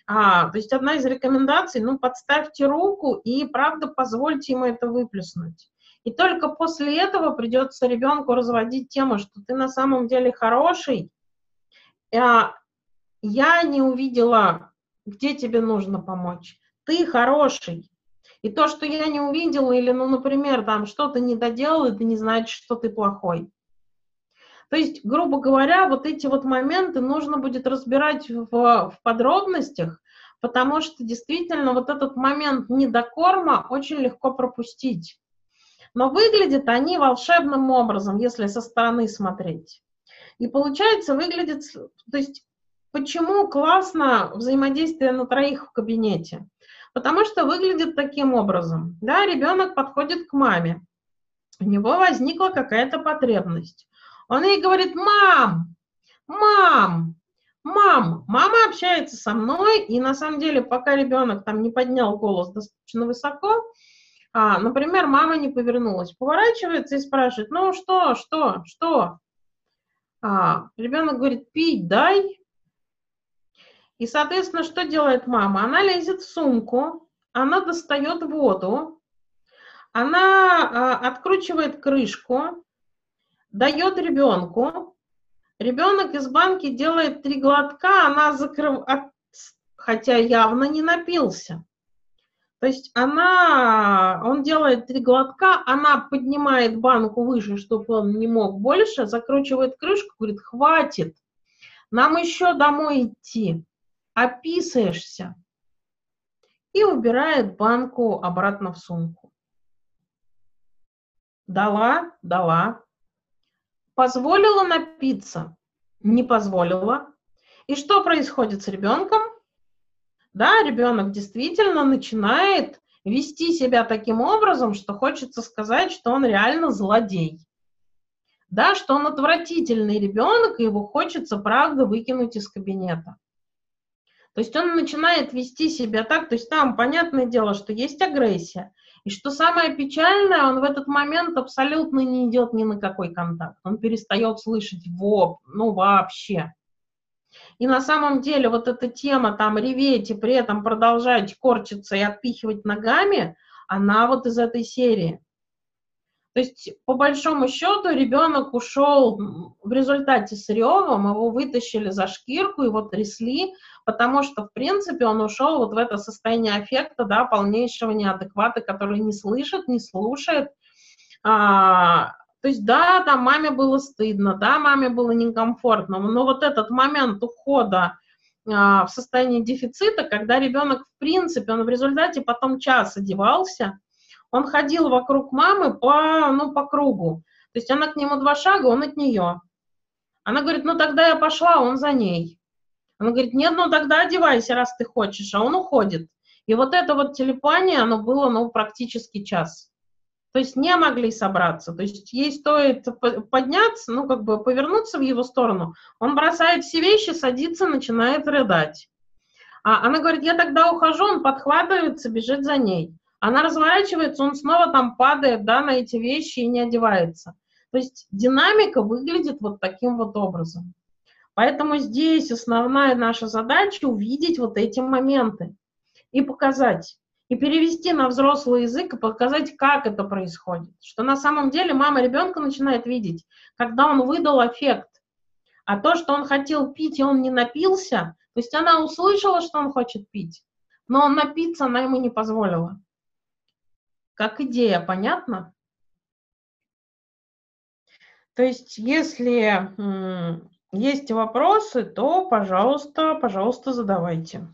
а, то есть одна из рекомендаций, ну, подставьте руку и, правда, позвольте ему это выплеснуть. И только после этого придется ребенку разводить тему, что ты на самом деле хороший. А, я не увидела, где тебе нужно помочь. Ты хороший. И то, что я не увидела, или, ну, например, там что-то не доделал, это не значит, что ты плохой. То есть, грубо говоря, вот эти вот моменты нужно будет разбирать в, в подробностях, потому что действительно вот этот момент недокорма очень легко пропустить. Но выглядят они волшебным образом, если со стороны смотреть. И получается, выглядит, то есть, почему классно взаимодействие на троих в кабинете? Потому что выглядит таким образом. Да, ребенок подходит к маме, у него возникла какая-то потребность. Он ей говорит, мам, мам, мам, мама общается со мной, и на самом деле, пока ребенок там не поднял голос достаточно высоко, а, например, мама не повернулась, поворачивается и спрашивает, ну что, что, что? А, ребенок говорит, пить дай. И, соответственно, что делает мама? Она лезет в сумку, она достает воду, она а, откручивает крышку, дает ребенку, ребенок из банки делает три глотка, она закрыв... хотя явно не напился. То есть она, он делает три глотка, она поднимает банку выше, чтобы он не мог больше, закручивает крышку, говорит, хватит, нам еще домой идти, описываешься. И убирает банку обратно в сумку. Дала, дала, Позволила напиться? Не позволила. И что происходит с ребенком? Да, ребенок действительно начинает вести себя таким образом, что хочется сказать, что он реально злодей. Да, что он отвратительный ребенок, и его хочется, правда, выкинуть из кабинета. То есть он начинает вести себя так, то есть там, понятное дело, что есть агрессия, и что самое печальное, он в этот момент абсолютно не идет ни на какой контакт. Он перестает слышать воп, ну вообще. И на самом деле вот эта тема там реветь и при этом продолжать корчиться и отпихивать ногами, она вот из этой серии. То есть, по большому счету, ребенок ушел в результате с ревом, его вытащили за шкирку, его трясли, потому что, в принципе, он ушел вот в это состояние аффекта, да, полнейшего неадеквата, который не слышит, не слушает. А, то есть, да, там маме было стыдно, да, маме было некомфортно, но вот этот момент ухода а, в состоянии дефицита, когда ребенок, в принципе, он в результате потом час одевался, он ходил вокруг мамы по, ну, по кругу. То есть она к нему два шага, он от нее. Она говорит, ну тогда я пошла, он за ней. Она говорит, нет, ну тогда одевайся, раз ты хочешь, а он уходит. И вот это вот телепание, оно было, ну, практически час. То есть не могли собраться. То есть ей стоит подняться, ну, как бы повернуться в его сторону, он бросает все вещи, садится, начинает рыдать. А она говорит, я тогда ухожу, он подхватывается, бежит за ней. Она разворачивается, он снова там падает, да, на эти вещи и не одевается. То есть динамика выглядит вот таким вот образом. Поэтому здесь основная наша задача увидеть вот эти моменты и показать, и перевести на взрослый язык и показать, как это происходит. Что на самом деле мама ребенка начинает видеть, когда он выдал эффект. А то, что он хотел пить, и он не напился, то есть она услышала, что он хочет пить, но напиться она ему не позволила. Как идея, понятно? То есть, если есть вопросы, то, пожалуйста, пожалуйста, задавайте.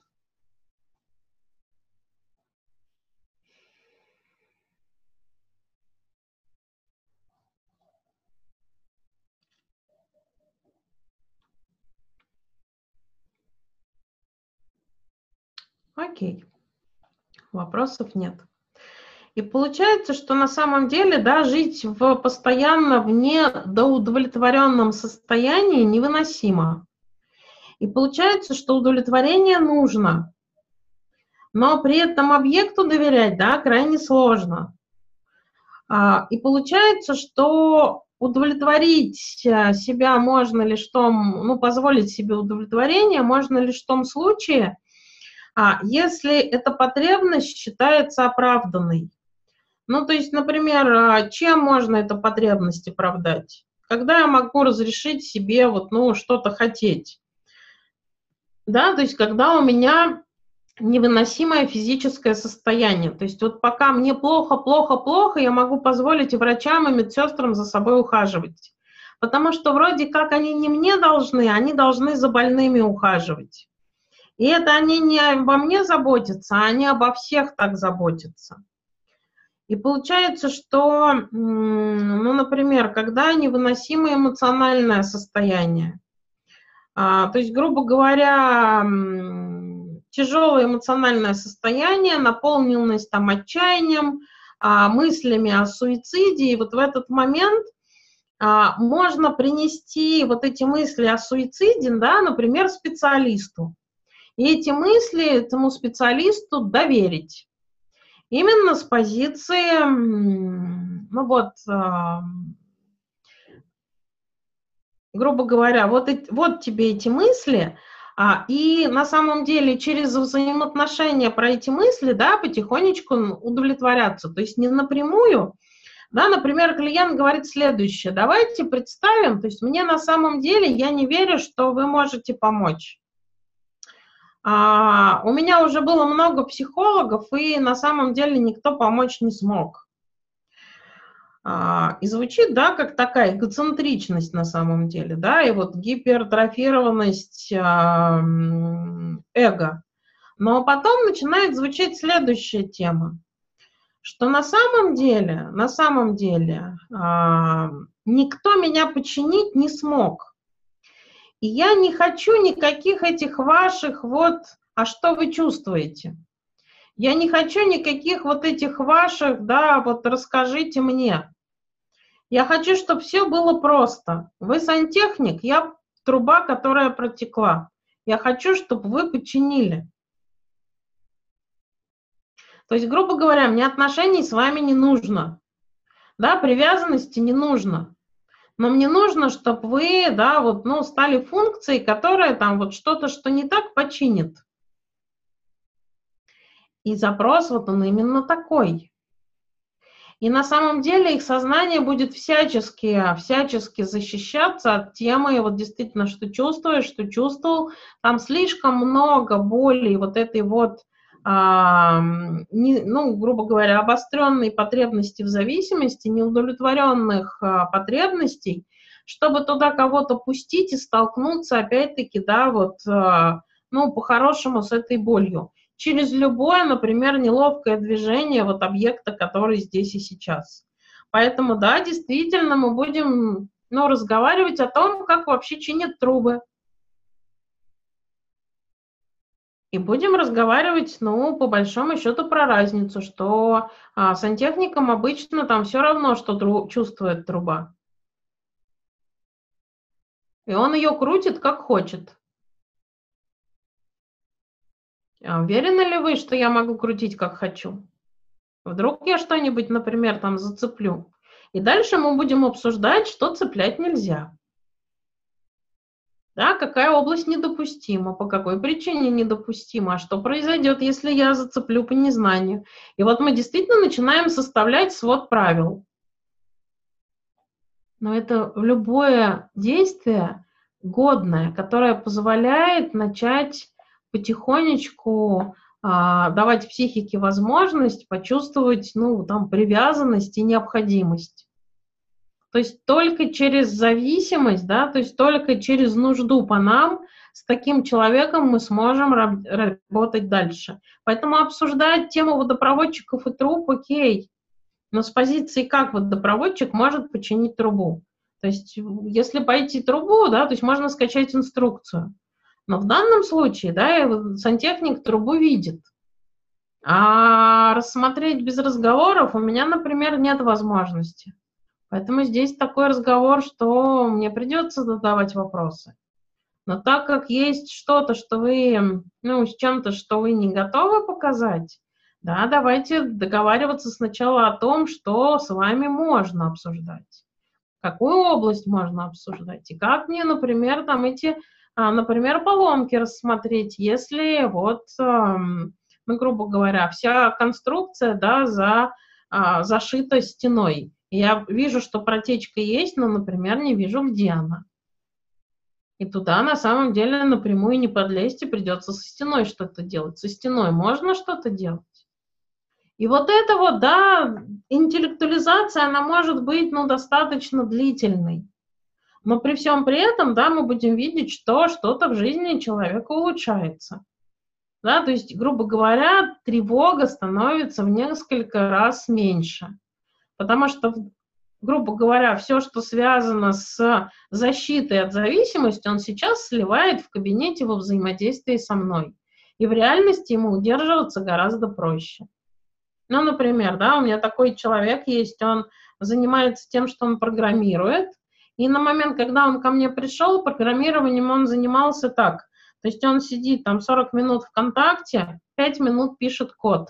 Окей. Вопросов нет. И получается, что на самом деле, да, жить в постоянно в недоудовлетворенном состоянии невыносимо. И получается, что удовлетворение нужно, но при этом объекту доверять, да, крайне сложно. А, и получается, что удовлетворить э, себя можно лишь в том, ну, позволить себе удовлетворение можно лишь в том случае, а, если эта потребность считается оправданной. Ну, то есть, например, а, чем можно эту потребность оправдать? Когда я могу разрешить себе вот, ну, что-то хотеть? Да, то есть, когда у меня невыносимое физическое состояние. То есть вот пока мне плохо, плохо, плохо, я могу позволить и врачам, и медсестрам за собой ухаживать. Потому что вроде как они не мне должны, они должны за больными ухаживать. И это они не обо мне заботятся, а они обо всех так заботятся. И получается, что, ну, например, когда невыносимое эмоциональное состояние, а, то есть, грубо говоря, тяжелое эмоциональное состояние, наполненность там отчаянием, а, мыслями о суициде, и вот в этот момент а, можно принести вот эти мысли о суициде, да, например, специалисту. И эти мысли этому специалисту доверить. Именно с позиции, ну вот, грубо говоря, вот, вот тебе эти мысли, а, и на самом деле через взаимоотношения про эти мысли, да, потихонечку удовлетворяться. То есть не напрямую, да, например, клиент говорит следующее, давайте представим, то есть мне на самом деле, я не верю, что вы можете помочь. А, у меня уже было много психологов, и на самом деле никто помочь не смог. А, и звучит, да, как такая эгоцентричность на самом деле, да, и вот гипертрофированность а, эго. Но потом начинает звучать следующая тема, что на самом деле, на самом деле никто меня починить не смог. И я не хочу никаких этих ваших вот, а что вы чувствуете? Я не хочу никаких вот этих ваших, да, вот расскажите мне. Я хочу, чтобы все было просто. Вы сантехник, я труба, которая протекла. Я хочу, чтобы вы починили. То есть, грубо говоря, мне отношений с вами не нужно. Да, привязанности не нужно. Но мне нужно, чтобы вы, да, вот, ну, стали функцией, которая там вот что-то, что не так, починит. И запрос вот он именно такой. И на самом деле их сознание будет всячески, всячески защищаться от темы, вот действительно, что чувствуешь, что чувствовал. Там слишком много боли, вот этой вот, не, ну, грубо говоря, обостренной потребности в зависимости, неудовлетворенных а, потребностей, чтобы туда кого-то пустить и столкнуться, опять-таки, да, вот, а, ну, по-хорошему с этой болью через любое, например, неловкое движение вот объекта, который здесь и сейчас. Поэтому, да, действительно, мы будем ну, разговаривать о том, как вообще чинят трубы. И будем разговаривать, ну, по большому счету, про разницу, что а, сантехникам обычно там все равно, что тру- чувствует труба. И он ее крутит, как хочет. А уверены ли вы, что я могу крутить как хочу? Вдруг я что-нибудь, например, там зацеплю. И дальше мы будем обсуждать, что цеплять нельзя. Да, какая область недопустима, по какой причине недопустима, а что произойдет, если я зацеплю по незнанию. И вот мы действительно начинаем составлять свод правил. Но это любое действие годное, которое позволяет начать потихонечку а, давать психике возможность почувствовать, ну, там, привязанность и необходимость. То есть только через зависимость, да, то есть только через нужду по нам с таким человеком мы сможем работать дальше. Поэтому обсуждать тему водопроводчиков и труб, окей, но с позиции, как водопроводчик может починить трубу. То есть если пойти трубу, да, то есть можно скачать инструкцию. Но в данном случае, да, сантехник трубу видит. А рассмотреть без разговоров у меня, например, нет возможности. Поэтому здесь такой разговор, что мне придется задавать вопросы. Но так как есть что-то, что вы, ну, с чем-то, что вы не готовы показать, да, давайте договариваться сначала о том, что с вами можно обсуждать. какую область можно обсуждать, и как мне, например, там эти, а, например, поломки рассмотреть, если вот, ну, грубо говоря, вся конструкция, да, за, а, зашита стеной. Я вижу, что протечка есть, но, например, не вижу, где она. И туда на самом деле напрямую не подлезть, и придется со стеной что-то делать. Со стеной можно что-то делать. И вот это вот, да, интеллектуализация, она может быть, ну, достаточно длительной. Но при всем при этом, да, мы будем видеть, что что-то в жизни человека улучшается. Да, то есть, грубо говоря, тревога становится в несколько раз меньше. Потому что грубо говоря, все, что связано с защитой от зависимости, он сейчас сливает в кабинете во взаимодействии со мной. И в реальности ему удерживаться гораздо проще. Ну, например, да, у меня такой человек есть, он занимается тем, что он программирует, и на момент, когда он ко мне пришел, программированием он занимался так. То есть он сидит там 40 минут ВКонтакте, 5 минут пишет код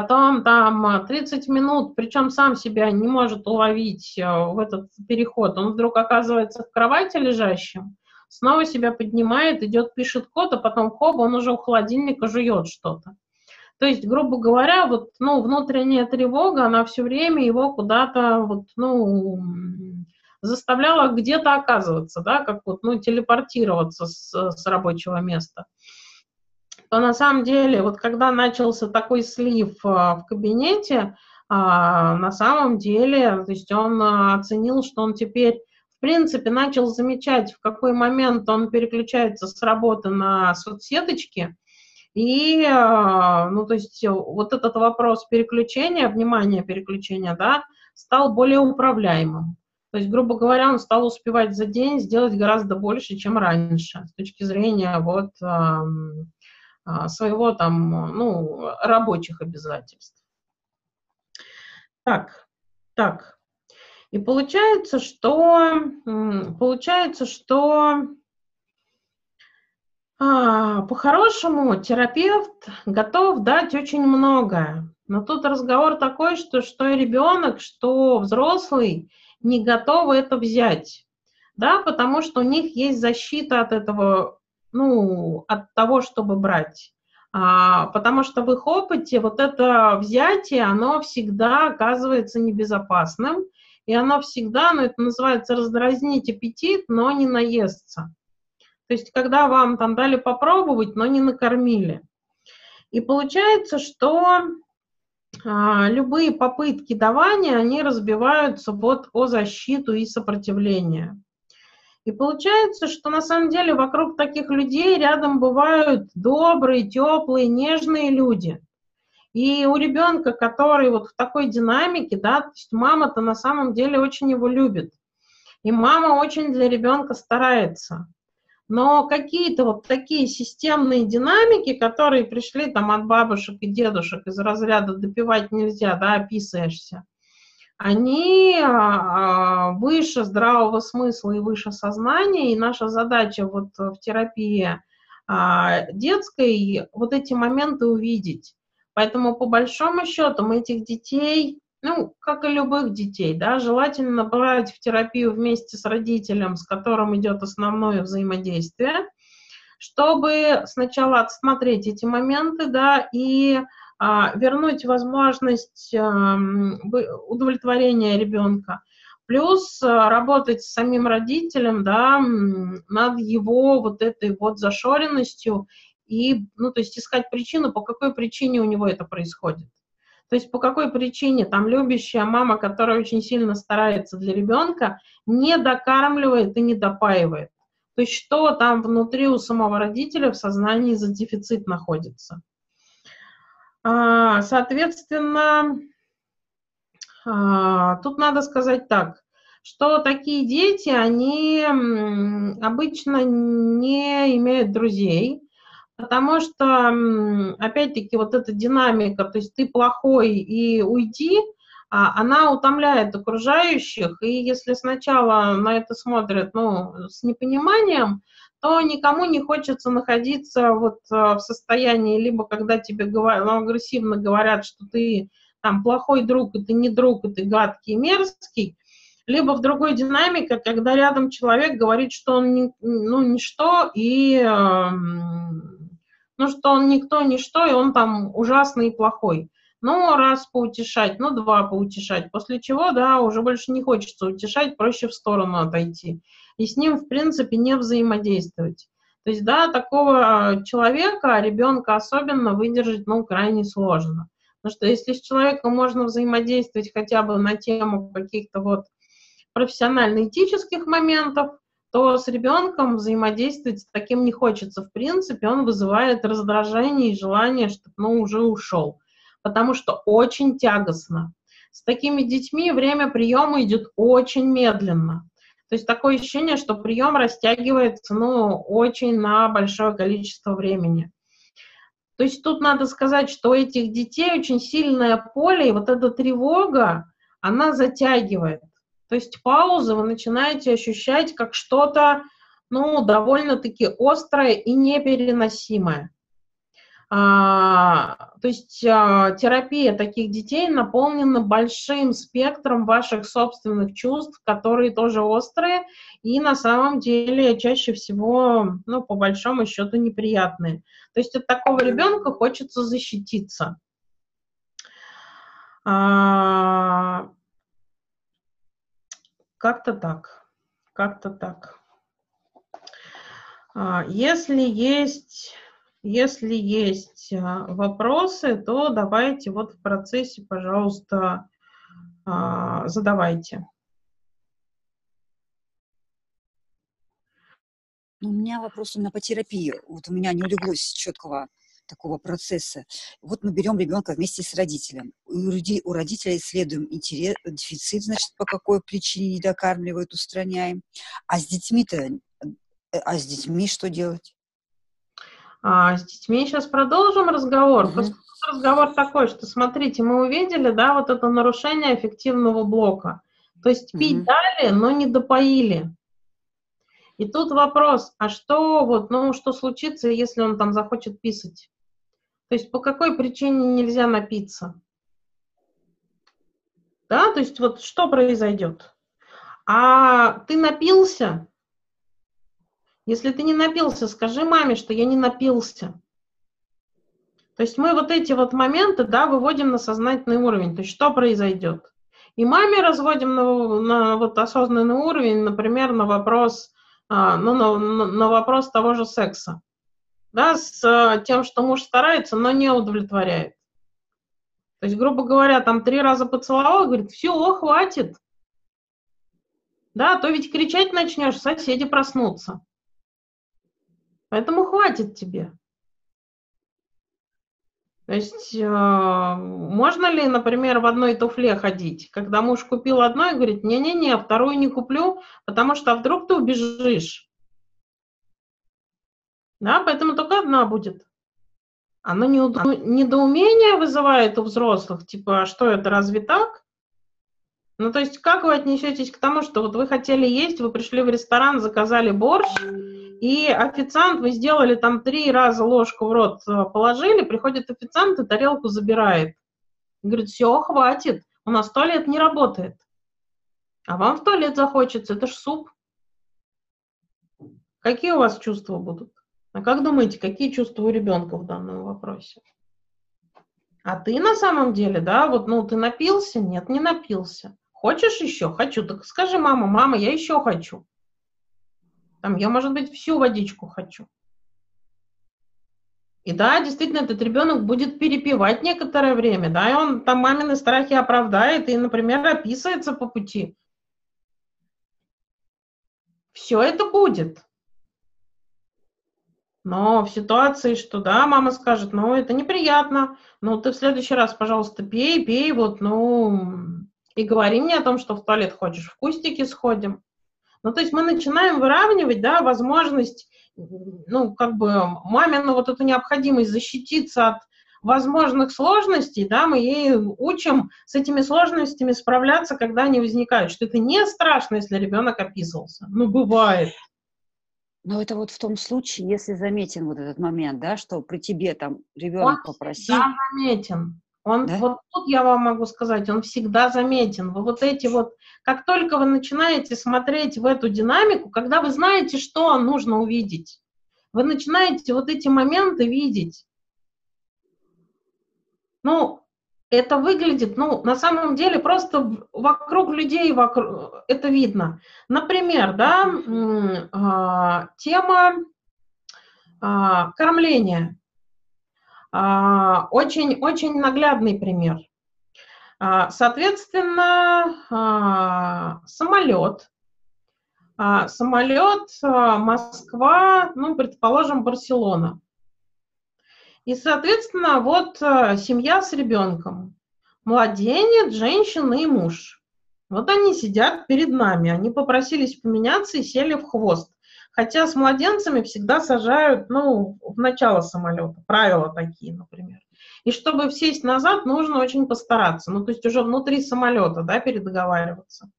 потом там 30 минут, причем сам себя не может уловить э, в этот переход, он вдруг оказывается в кровати лежащим, снова себя поднимает, идет, пишет код, а потом хоп, он уже у холодильника жует что-то. То есть, грубо говоря, вот, ну, внутренняя тревога, она все время его куда-то, вот, ну, заставляла где-то оказываться, да, как вот, ну, телепортироваться с, с рабочего места то на самом деле, вот когда начался такой слив а, в кабинете, а, на самом деле, то есть он а, оценил, что он теперь, в принципе, начал замечать, в какой момент он переключается с работы на соцсеточки, и, ну, то есть вот этот вопрос переключения, внимания переключения, да, стал более управляемым. То есть, грубо говоря, он стал успевать за день сделать гораздо больше, чем раньше, с точки зрения вот своего там, ну, рабочих обязательств. Так, так. И получается, что, получается, что а, по-хорошему терапевт готов дать очень многое. Но тут разговор такой, что, что ребенок, что взрослый не готовы это взять. Да, потому что у них есть защита от этого ну, от того, чтобы брать. А, потому что в их опыте вот это взятие, оно всегда оказывается небезопасным, и оно всегда, ну, это называется раздразнить аппетит, но не наесться. То есть, когда вам там дали попробовать, но не накормили. И получается, что а, любые попытки давания, они разбиваются вот о защиту и сопротивление. И получается, что на самом деле вокруг таких людей рядом бывают добрые, теплые, нежные люди. И у ребенка, который вот в такой динамике, да, то есть мама-то на самом деле очень его любит. И мама очень для ребенка старается. Но какие-то вот такие системные динамики, которые пришли там от бабушек и дедушек из разряда допивать нельзя, да, описываешься, они а, выше здравого смысла и выше сознания, и наша задача вот в терапии а, детской вот эти моменты увидеть. Поэтому по большому счету мы этих детей, ну, как и любых детей, да, желательно брать в терапию вместе с родителем, с которым идет основное взаимодействие, чтобы сначала отсмотреть эти моменты, да, и а, вернуть возможность удовлетворения ребенка, плюс а, работать с самим родителем, да, над его вот этой вот зашоренностью и, ну, то есть искать причину, по какой причине у него это происходит. То есть по какой причине там любящая мама, которая очень сильно старается для ребенка, не докармливает и не допаивает. То есть что там внутри у самого родителя в сознании за дефицит находится. А, соответственно, а, тут надо сказать так, что такие дети, они обычно не имеют друзей, потому что, опять-таки, вот эта динамика, то есть ты плохой и уйди, а, она утомляет окружающих, и если сначала на это смотрят ну, с непониманием, то никому не хочется находиться вот э, в состоянии, либо когда тебе говорят, ну, агрессивно говорят, что ты там плохой друг, и ты не друг, и ты гадкий мерзкий, либо в другой динамике, когда рядом человек говорит, что он не, ну, ничто, и э, ну, что он никто, ничто, и он там ужасный и плохой. Ну, раз поутешать, ну, два поутешать, после чего, да, уже больше не хочется утешать, проще в сторону отойти. И с ним, в принципе, не взаимодействовать. То есть, да, такого человека, ребенка особенно, выдержать, ну, крайне сложно. Потому что если с человеком можно взаимодействовать хотя бы на тему каких-то вот профессионально-этических моментов, то с ребенком взаимодействовать с таким не хочется. В принципе, он вызывает раздражение и желание, чтобы ну, уже ушел. Потому что очень тягостно. С такими детьми время приема идет очень медленно. То есть такое ощущение, что прием растягивается ну, очень на большое количество времени. То есть тут надо сказать, что у этих детей очень сильное поле, и вот эта тревога, она затягивает. То есть паузы вы начинаете ощущать как что-то, ну, довольно-таки острое и непереносимое. А, то есть а, терапия таких детей наполнена большим спектром ваших собственных чувств, которые тоже острые и на самом деле чаще всего, ну, по большому счету, неприятные. То есть от такого ребенка хочется защититься. А, как-то так. Как-то так. Если есть, если есть а, вопросы, то давайте вот в процессе, пожалуйста, а, задавайте. У меня вопрос именно по терапии. Вот у меня не улеглось четкого такого процесса. Вот мы берем ребенка вместе с родителем. У, родителя исследуем интерес, дефицит, значит, по какой причине не докармливают, устраняем. А с детьми-то, э, а с детьми что делать? А, с детьми сейчас продолжим разговор. Угу. Просто разговор такой, что смотрите, мы увидели, да, вот это нарушение эффективного блока. То есть пить угу. дали, но не допоили. И тут вопрос, а что вот, ну, что случится, если он там захочет писать? То есть по какой причине нельзя напиться? Да, то есть вот что произойдет? А ты напился? Если ты не напился, скажи маме, что я не напился. То есть мы вот эти вот моменты, да, выводим на сознательный уровень. То есть что произойдет? И маме разводим на, на вот осознанный уровень, например, на вопрос, а, ну, на, на вопрос того же секса да, с э, тем, что муж старается, но не удовлетворяет. То есть, грубо говоря, там три раза поцеловал, говорит, все, хватит. Да, а то ведь кричать начнешь, соседи проснутся. Поэтому хватит тебе. То есть э, можно ли, например, в одной туфле ходить, когда муж купил одно и говорит, не-не-не, вторую не куплю, потому что а вдруг ты убежишь. Да, поэтому только одна будет. Оно недоумение вызывает у взрослых, типа, а что это, разве так? Ну, то есть, как вы отнесетесь к тому, что вот вы хотели есть, вы пришли в ресторан, заказали борщ, и официант, вы сделали там три раза ложку в рот э, положили, приходит официант и тарелку забирает. Говорит, все, хватит, у нас туалет не работает. А вам в туалет захочется, это ж суп. Какие у вас чувства будут? А как думаете, какие чувства у ребенка в данном вопросе? А ты на самом деле, да, вот, ну, ты напился? Нет, не напился. Хочешь еще? Хочу. Так скажи, мама, мама, я еще хочу. Там, я, может быть, всю водичку хочу. И да, действительно, этот ребенок будет перепивать некоторое время, да, и он там мамины страхи оправдает и, например, описывается по пути. Все это будет. Но в ситуации, что да, мама скажет, ну, это неприятно, ну, ты в следующий раз, пожалуйста, пей, пей, вот, ну, и говори мне о том, что в туалет хочешь, в кустики сходим. Ну, то есть мы начинаем выравнивать, да, возможность, ну, как бы мамину вот эту необходимость защититься от возможных сложностей, да, мы ей учим с этими сложностями справляться, когда они возникают, что это не страшно, если ребенок описывался. Ну, бывает. Но это вот в том случае, если заметен вот этот момент, да, что при тебе там ребенок Он попросил. Да, заметен. Он, да? Вот тут я вам могу сказать, он всегда заметен. Вы вот эти вот, как только вы начинаете смотреть в эту динамику, когда вы знаете, что нужно увидеть, вы начинаете вот эти моменты видеть. Ну, это выглядит, ну, на самом деле, просто вокруг людей вокруг, это видно. Например, да, э, тема э, кормления. Очень-очень наглядный пример. А, соответственно, а, самолет. А, самолет Москва, ну, предположим, Барселона. И, соответственно, вот семья с ребенком. Младенец, женщина и муж. Вот они сидят перед нами. Они попросились поменяться и сели в хвост. Хотя с младенцами всегда сажают, ну, в начало самолета. Правила такие, например. И чтобы сесть назад, нужно очень постараться. Ну, то есть уже внутри самолета, да, передоговариваться.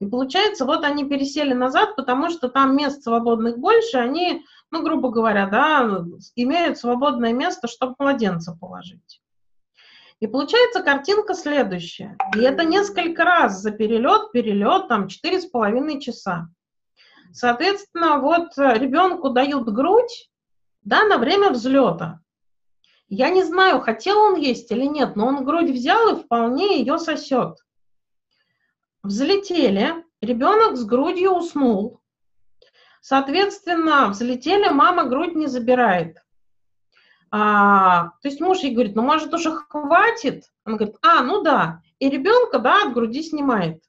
И получается, вот они пересели назад, потому что там мест свободных больше, они, ну, грубо говоря, да, имеют свободное место, чтобы младенца положить. И получается картинка следующая. И это несколько раз за перелет, перелет, там, четыре с половиной часа. Соответственно, вот э, ребенку дают грудь, да, на время взлета. Я не знаю, хотел он есть или нет, но он грудь взял и вполне ее сосет. Взлетели, ребенок с грудью уснул. Соответственно, взлетели, мама грудь не забирает. А, то есть муж ей говорит, ну, может, уже хватит? Она говорит, а, ну да. И ребенка, да, от груди снимает.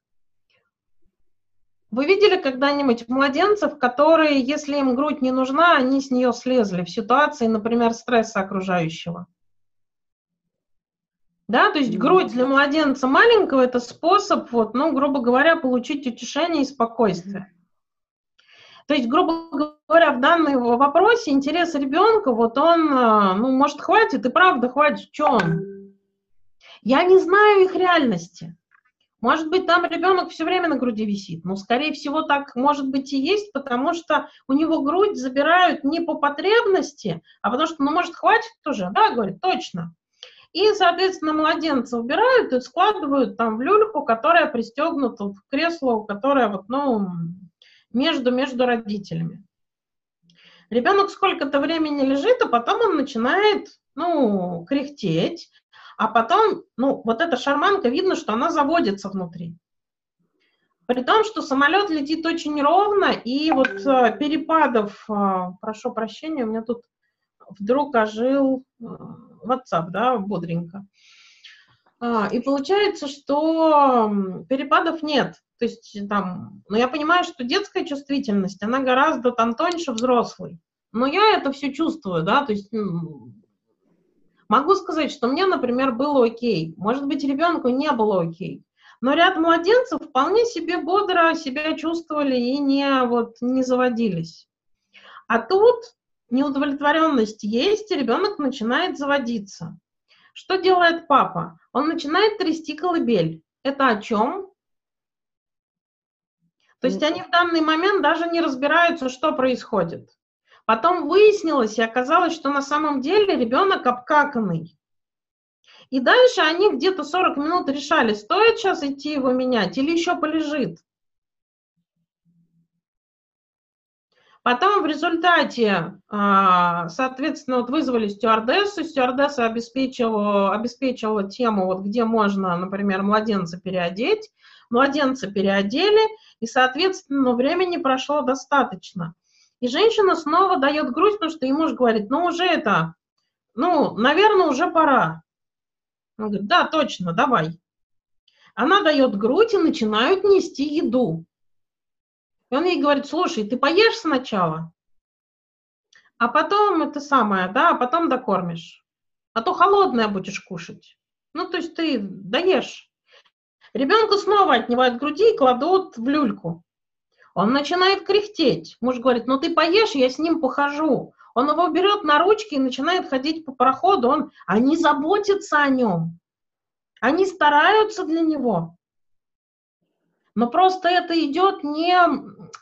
Вы видели когда-нибудь младенцев, которые, если им грудь не нужна, они с нее слезли в ситуации, например, стресса окружающего? Да, то есть грудь для младенца маленького – это способ, вот, ну, грубо говоря, получить утешение и спокойствие. То есть, грубо говоря, в данном вопросе интерес ребенка, вот он, э, ну, может, хватит, и правда хватит, что он? Я не знаю их реальности. Может быть, там ребенок все время на груди висит. Но, скорее всего, так может быть и есть, потому что у него грудь забирают не по потребности, а потому что, ну, может, хватит тоже, да, говорит, точно. И, соответственно, младенца убирают и складывают там в люльку, которая пристегнута в кресло, которое вот, ну, между, между родителями. Ребенок сколько-то времени лежит, а потом он начинает, ну, кряхтеть, а потом, ну, вот эта шарманка, видно, что она заводится внутри. При том, что самолет летит очень ровно, и вот э, перепадов, э, прошу прощения, у меня тут вдруг ожил э, WhatsApp, да, бодренько. А, и получается, что перепадов нет. То есть там, но я понимаю, что детская чувствительность, она гораздо там тоньше взрослой. Но я это все чувствую, да, то есть Могу сказать, что мне, например, было окей. Может быть, ребенку не было окей. Но ряд младенцев вполне себе бодро себя чувствовали и не, вот, не заводились. А тут неудовлетворенность есть, и ребенок начинает заводиться. Что делает папа? Он начинает трясти колыбель. Это о чем? То есть они в данный момент даже не разбираются, что происходит. Потом выяснилось и оказалось, что на самом деле ребенок обкаканный. И дальше они где-то 40 минут решали, стоит сейчас идти его менять или еще полежит. Потом в результате, а, соответственно, вот вызвали стюардессу, стюардесса обеспечила, обеспечила тему, вот где можно, например, младенца переодеть, младенца переодели, и, соответственно, времени прошло достаточно. И женщина снова дает грудь, потому что ей муж говорит, ну уже это, ну, наверное, уже пора. Он говорит, да, точно, давай. Она дает грудь и начинают нести еду. И он ей говорит, слушай, ты поешь сначала, а потом это самое, да, а потом докормишь. А то холодное будешь кушать. Ну, то есть ты даешь. Ребенка снова отнимают груди и кладут в люльку. Он начинает кряхтеть. Муж говорит, ну ты поешь, я с ним похожу. Он его берет на ручки и начинает ходить по проходу. Он, они заботятся о нем. Они стараются для него. Но просто это идет не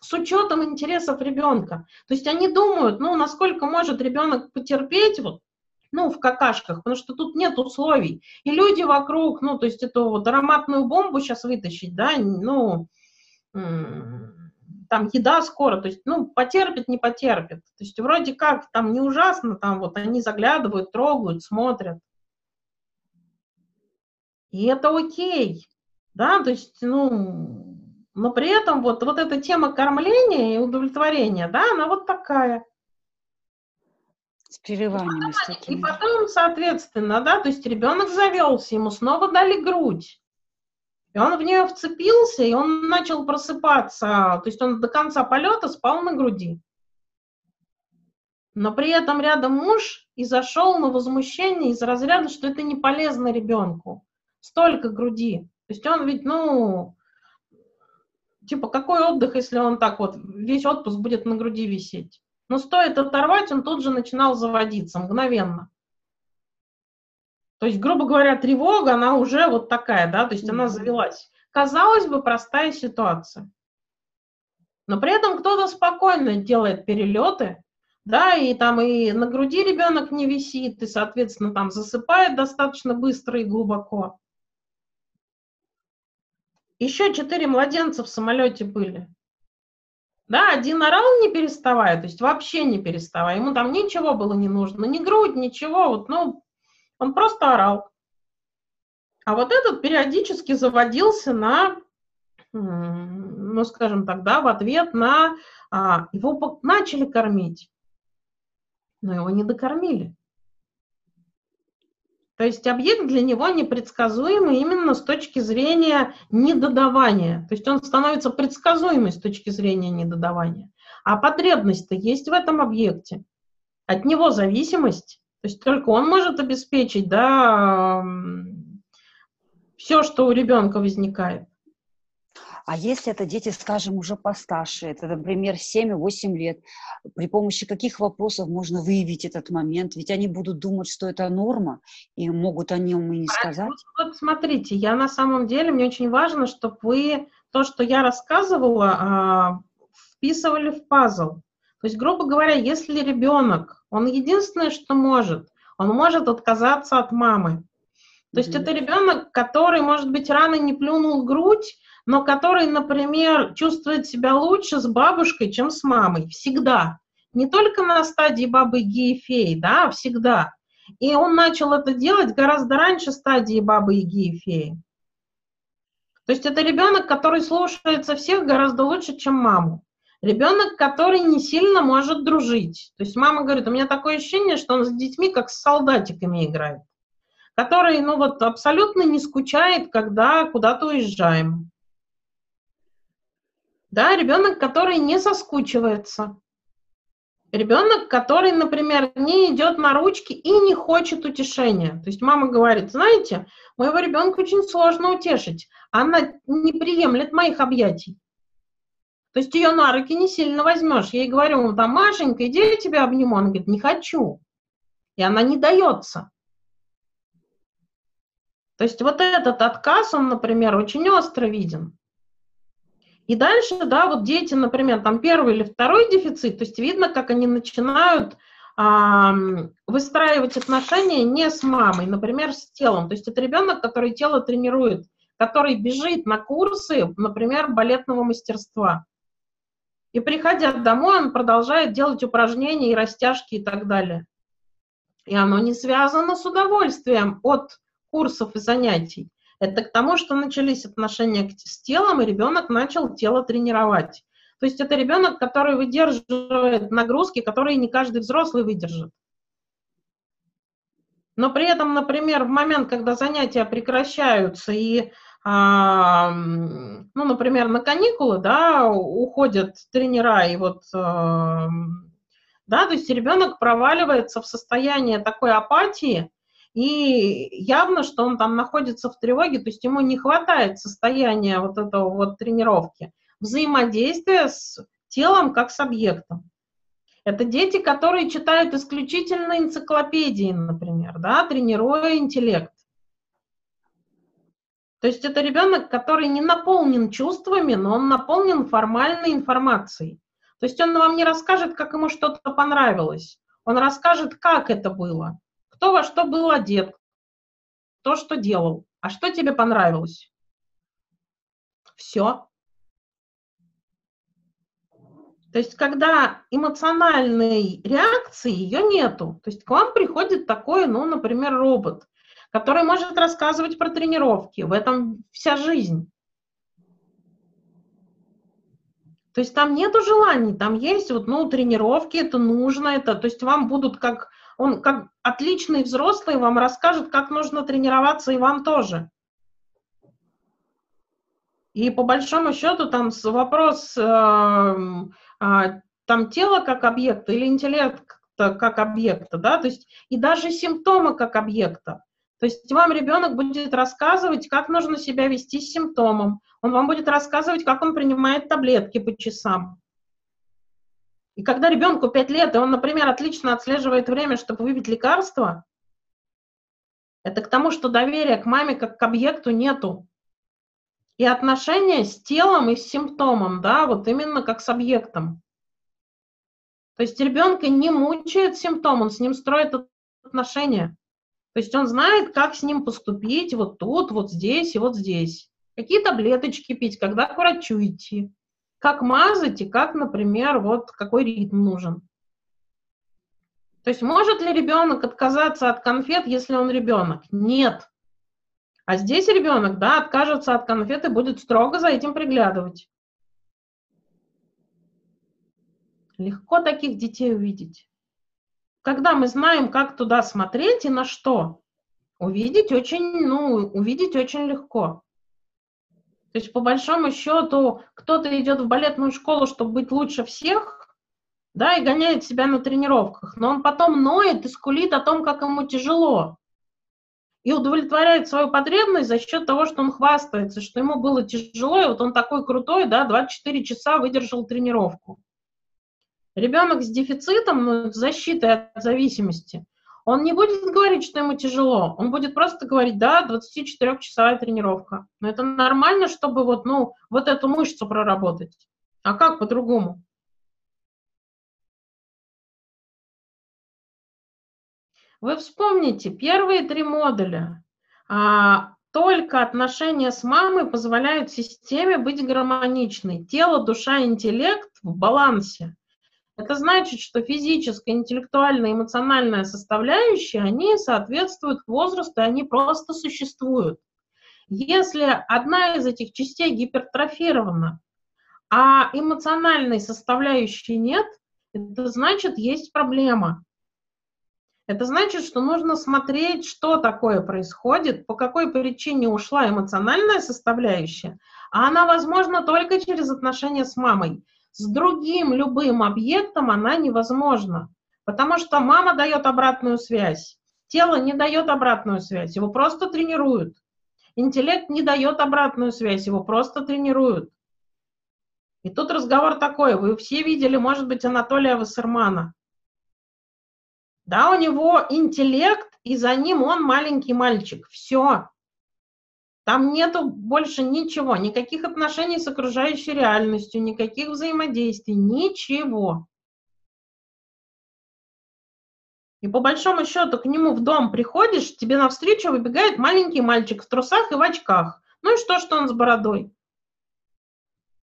с учетом интересов ребенка. То есть они думают, ну, насколько может ребенок потерпеть, вот, ну, в какашках, потому что тут нет условий. И люди вокруг, ну, то есть эту вот ароматную бомбу сейчас вытащить, да, ну, там еда скоро, то есть, ну, потерпит, не потерпит. То есть вроде как там не ужасно, там вот они заглядывают, трогают, смотрят. И это окей, да, то есть, ну, но при этом вот, вот эта тема кормления и удовлетворения, да, она вот такая. С переливаниями. И потом, и потом, соответственно, да, то есть ребенок завелся, ему снова дали грудь. И он в нее вцепился, и он начал просыпаться. То есть он до конца полета спал на груди. Но при этом рядом муж и зашел на возмущение из разряда, что это не полезно ребенку. Столько груди. То есть он ведь, ну, типа, какой отдых, если он так вот, весь отпуск будет на груди висеть? Но стоит оторвать, он тут же начинал заводиться мгновенно. То есть, грубо говоря, тревога, она уже вот такая, да, то есть она завелась. Казалось бы, простая ситуация. Но при этом кто-то спокойно делает перелеты, да, и там и на груди ребенок не висит, и, соответственно, там засыпает достаточно быстро и глубоко. Еще четыре младенца в самолете были. Да, один орал не переставая, то есть вообще не переставая. Ему там ничего было не нужно, ни грудь, ничего. Вот, ну, он просто орал. А вот этот периодически заводился на, ну, скажем так, да, в ответ на... А, его начали кормить, но его не докормили. То есть объект для него непредсказуемый именно с точки зрения недодавания. То есть он становится предсказуемый с точки зрения недодавания. А потребность-то есть в этом объекте. От него зависимость. То есть только он может обеспечить да, все, что у ребенка возникает. А если это дети, скажем, уже постарше, это, например, 7-8 лет, при помощи каких вопросов можно выявить этот момент? Ведь они будут думать, что это норма, и могут о нем и не сказать. Вот, вот смотрите, я на самом деле, мне очень важно, чтобы вы то, что я рассказывала, а, вписывали в пазл. То есть, грубо говоря, если ребенок, он единственное, что может, он может отказаться от мамы. То есть mm-hmm. это ребенок, который, может быть, рано не плюнул грудь, но который, например, чувствует себя лучше с бабушкой, чем с мамой. Всегда. Не только на стадии бабы Яги феи, да, а всегда. И он начал это делать гораздо раньше стадии бабы Яги и феи. То есть это ребенок, который слушается всех гораздо лучше, чем маму. Ребенок, который не сильно может дружить. То есть мама говорит, у меня такое ощущение, что он с детьми как с солдатиками играет. Который, ну вот, абсолютно не скучает, когда куда-то уезжаем. Да, ребенок, который не соскучивается. Ребенок, который, например, не идет на ручки и не хочет утешения. То есть мама говорит, знаете, моего ребенка очень сложно утешить. Она не приемлет моих объятий. То есть ее на руки не сильно возьмешь. Я ей говорю, ну там, Машенька, иди я тебя обниму. Она говорит, не хочу. И она не дается. То есть вот этот отказ, он, например, очень остро виден. И дальше, да, вот дети, например, там первый или второй дефицит, то есть видно, как они начинают а, выстраивать отношения не с мамой, например, с телом. То есть это ребенок, который тело тренирует, который бежит на курсы, например, балетного мастерства. И приходя домой, он продолжает делать упражнения и растяжки и так далее. И оно не связано с удовольствием от курсов и занятий. Это к тому, что начались отношения с телом, и ребенок начал тело тренировать. То есть это ребенок, который выдерживает нагрузки, которые не каждый взрослый выдержит. Но при этом, например, в момент, когда занятия прекращаются и, ну, например, на каникулы, да, уходят тренера и вот, а, да, то есть ребенок проваливается в состояние такой апатии, и явно, что он там находится в тревоге, то есть ему не хватает состояния вот этого вот тренировки, взаимодействия с телом как с объектом. Это дети, которые читают исключительно энциклопедии, например, да, тренируя интеллект. То есть это ребенок, который не наполнен чувствами, но он наполнен формальной информацией. То есть он вам не расскажет, как ему что-то понравилось. Он расскажет, как это было кто во что был одет, кто что делал, а что тебе понравилось. Все. То есть, когда эмоциональной реакции ее нету, то есть к вам приходит такой, ну, например, робот, который может рассказывать про тренировки, в этом вся жизнь. То есть там нету желаний, там есть вот, ну, тренировки, это нужно, это, то есть вам будут как, он как отличный взрослый вам расскажет, как нужно тренироваться и вам тоже. И по большому счету там вопрос э, э, там тело как объекта или интеллект как объекта, да, то есть и даже симптомы как объекта. То есть вам ребенок будет рассказывать, как нужно себя вести с симптомом. Он вам будет рассказывать, как он принимает таблетки по часам. И когда ребенку 5 лет, и он, например, отлично отслеживает время, чтобы выпить лекарство, это к тому, что доверия к маме как к объекту нету. И отношения с телом и с симптомом, да, вот именно как с объектом. То есть ребенка не мучает симптом, он с ним строит отношения. То есть он знает, как с ним поступить вот тут, вот здесь и вот здесь. Какие таблеточки пить, когда к врачу идти, как мазать и как, например, вот какой ритм нужен. То есть может ли ребенок отказаться от конфет, если он ребенок? Нет. А здесь ребенок, да, откажется от конфет и будет строго за этим приглядывать. Легко таких детей увидеть когда мы знаем, как туда смотреть и на что, увидеть очень, ну, увидеть очень легко. То есть, по большому счету, кто-то идет в балетную школу, чтобы быть лучше всех, да, и гоняет себя на тренировках, но он потом ноет и скулит о том, как ему тяжело. И удовлетворяет свою потребность за счет того, что он хвастается, что ему было тяжело, и вот он такой крутой, да, 24 часа выдержал тренировку. Ребенок с дефицитом, ну, защитой от зависимости, он не будет говорить, что ему тяжело, он будет просто говорить, да, 24-часовая тренировка. Но это нормально, чтобы вот, ну, вот эту мышцу проработать. А как по-другому? Вы вспомните, первые три модуля. А, только отношения с мамой позволяют системе быть гармоничной. Тело, душа, интеллект в балансе. Это значит, что физическая, интеллектуальная, эмоциональная составляющая, они соответствуют возрасту, и они просто существуют. Если одна из этих частей гипертрофирована, а эмоциональной составляющей нет, это значит, есть проблема. Это значит, что нужно смотреть, что такое происходит, по какой причине ушла эмоциональная составляющая, а она возможна только через отношения с мамой. С другим любым объектом она невозможна, потому что мама дает обратную связь, тело не дает обратную связь, его просто тренируют. Интеллект не дает обратную связь, его просто тренируют. И тут разговор такой, вы все видели, может быть, Анатолия Вассермана. Да, у него интеллект, и за ним он маленький мальчик. Все. Там нету больше ничего, никаких отношений с окружающей реальностью, никаких взаимодействий, ничего. И по большому счету к нему в дом приходишь, тебе навстречу выбегает маленький мальчик в трусах и в очках. Ну и что, что он с бородой?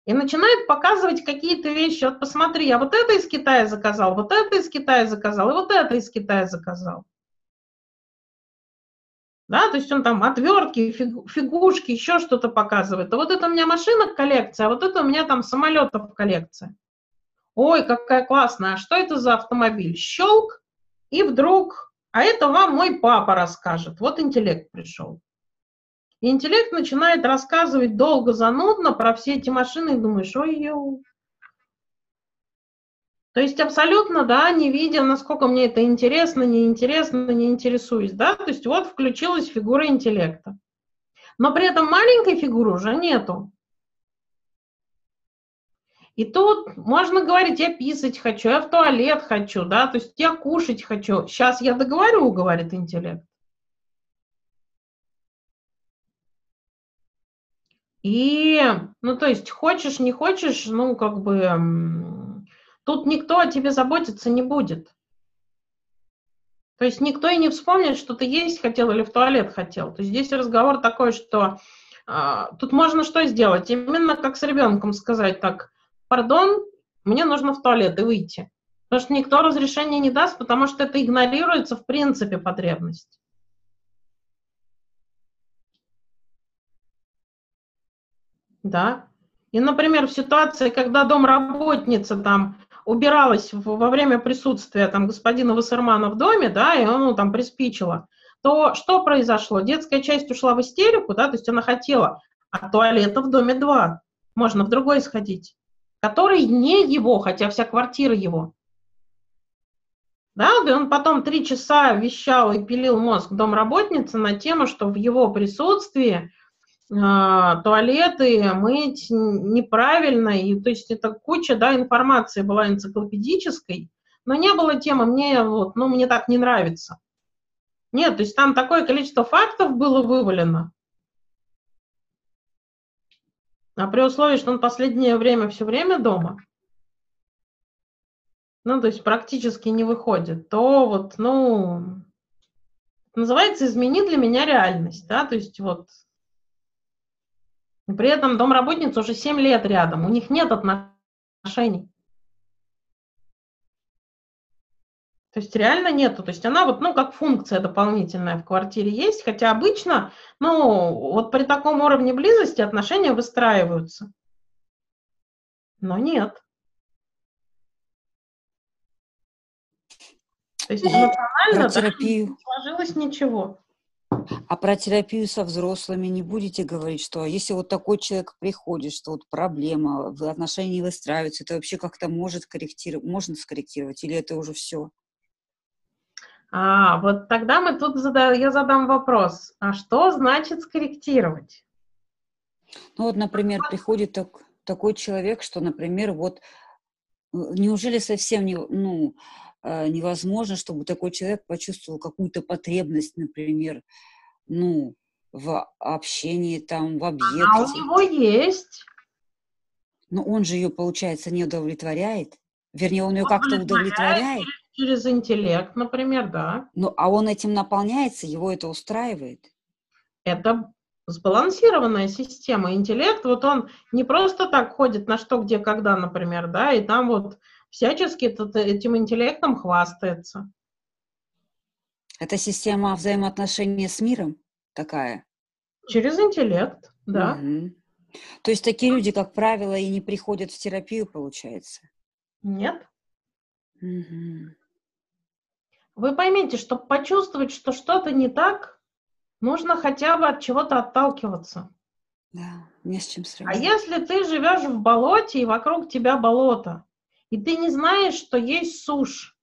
И начинает показывать какие-то вещи. Вот посмотри, я вот это из Китая заказал, вот это из Китая заказал, и вот это из Китая заказал да, то есть он там отвертки, фигушки, еще что-то показывает. А вот это у меня машина коллекция, а вот это у меня там самолетов коллекция. Ой, какая классная, а что это за автомобиль? Щелк, и вдруг, а это вам мой папа расскажет. Вот интеллект пришел. И интеллект начинает рассказывать долго, занудно про все эти машины, и думаешь, ой-ё, то есть абсолютно, да, не видя, насколько мне это интересно, неинтересно, не интересуюсь, да, то есть вот включилась фигура интеллекта. Но при этом маленькой фигуры уже нету. И тут можно говорить, я писать хочу, я в туалет хочу, да, то есть я кушать хочу. Сейчас я договорю, говорит интеллект. И, ну, то есть, хочешь, не хочешь, ну, как бы, Тут никто о тебе заботиться не будет. То есть никто и не вспомнит, что ты есть хотел или в туалет хотел. То есть здесь разговор такой, что а, тут можно что сделать? Именно как с ребенком сказать так, пардон, мне нужно в туалет и выйти. Потому что никто разрешения не даст, потому что это игнорируется в принципе потребность. Да. И, например, в ситуации, когда домработница там убиралась во время присутствия там господина Вассермана в доме, да, и он ну, там приспичило, то что произошло? Детская часть ушла в истерику, да, то есть она хотела, а туалета в доме два, можно в другой сходить, который не его, хотя вся квартира его. Да, и он потом три часа вещал и пилил мозг домработницы на тему, что в его присутствии туалеты мыть неправильно, и то есть это куча, да, информации была энциклопедической, но не было темы, мне вот, ну, мне так не нравится. Нет, то есть там такое количество фактов было вывалено. А при условии, что он последнее время все время дома, ну, то есть практически не выходит, то вот, ну, называется «измени для меня реальность», да, то есть вот при этом домработница уже 7 лет рядом, у них нет отношений. То есть реально нету. То есть она вот, ну, как функция дополнительная в квартире есть, хотя обычно, ну, вот при таком уровне близости отношения выстраиваются. Но нет. То есть эмоционально терапию. не сложилось ничего. А про терапию со взрослыми не будете говорить, что если вот такой человек приходит, что вот проблема, отношения не выстраиваются, это вообще как-то может корректировать, можно скорректировать, или это уже все? А, вот тогда мы тут зада... я задам вопрос. А что значит скорректировать? Ну вот, например, приходит так, такой человек, что, например, вот э, неужели совсем не, ну, невозможно, чтобы такой человек почувствовал какую-то потребность, например, ну, в общении, там, в объекте. А у него есть. Но он же ее, получается, не удовлетворяет. Вернее, он ее как-то удовлетворяет через интеллект, например, да. Ну, а он этим наполняется, его это устраивает? Это сбалансированная система. Интеллект, вот он не просто так ходит на что, где, когда, например, да, и там вот всячески этим интеллектом хвастается. Это система взаимоотношений с миром такая? Через интеллект, да. Угу. То есть такие люди, как правило, и не приходят в терапию, получается? Нет. Угу. Вы поймите, чтобы почувствовать, что что-то не так, нужно хотя бы от чего-то отталкиваться. Да, не с чем сравнивать. А если ты живешь в болоте, и вокруг тебя болото, и ты не знаешь, что есть сушь,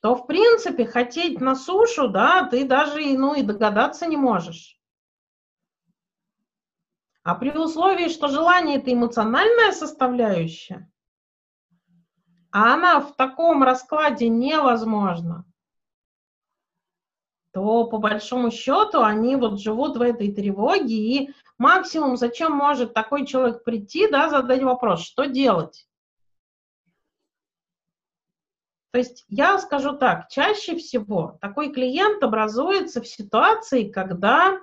то, в принципе, хотеть на сушу, да, ты даже ну, и догадаться не можешь. А при условии, что желание – это эмоциональная составляющая, а она в таком раскладе невозможна, то по большому счету они вот живут в этой тревоге, и максимум, зачем может такой человек прийти, да, задать вопрос, что делать? То есть я скажу так, чаще всего такой клиент образуется в ситуации, когда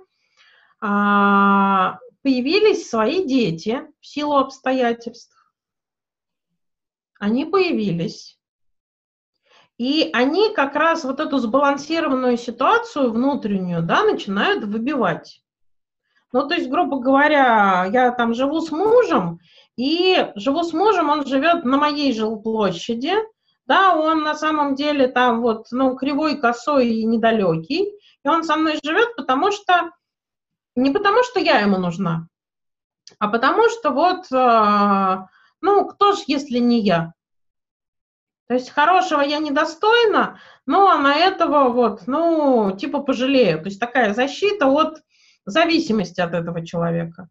а, появились свои дети в силу обстоятельств, они появились. И они как раз вот эту сбалансированную ситуацию внутреннюю, да, начинают выбивать. Ну, то есть, грубо говоря, я там живу с мужем, и живу с мужем, он живет на моей жилплощади, да, он на самом деле там вот, ну, кривой, косой и недалекий, и он со мной живет, потому что, не потому что я ему нужна, а потому что вот а, ну, кто ж, если не я? То есть хорошего я недостойна, но на этого вот, ну, типа пожалею. То есть такая защита от зависимости от этого человека.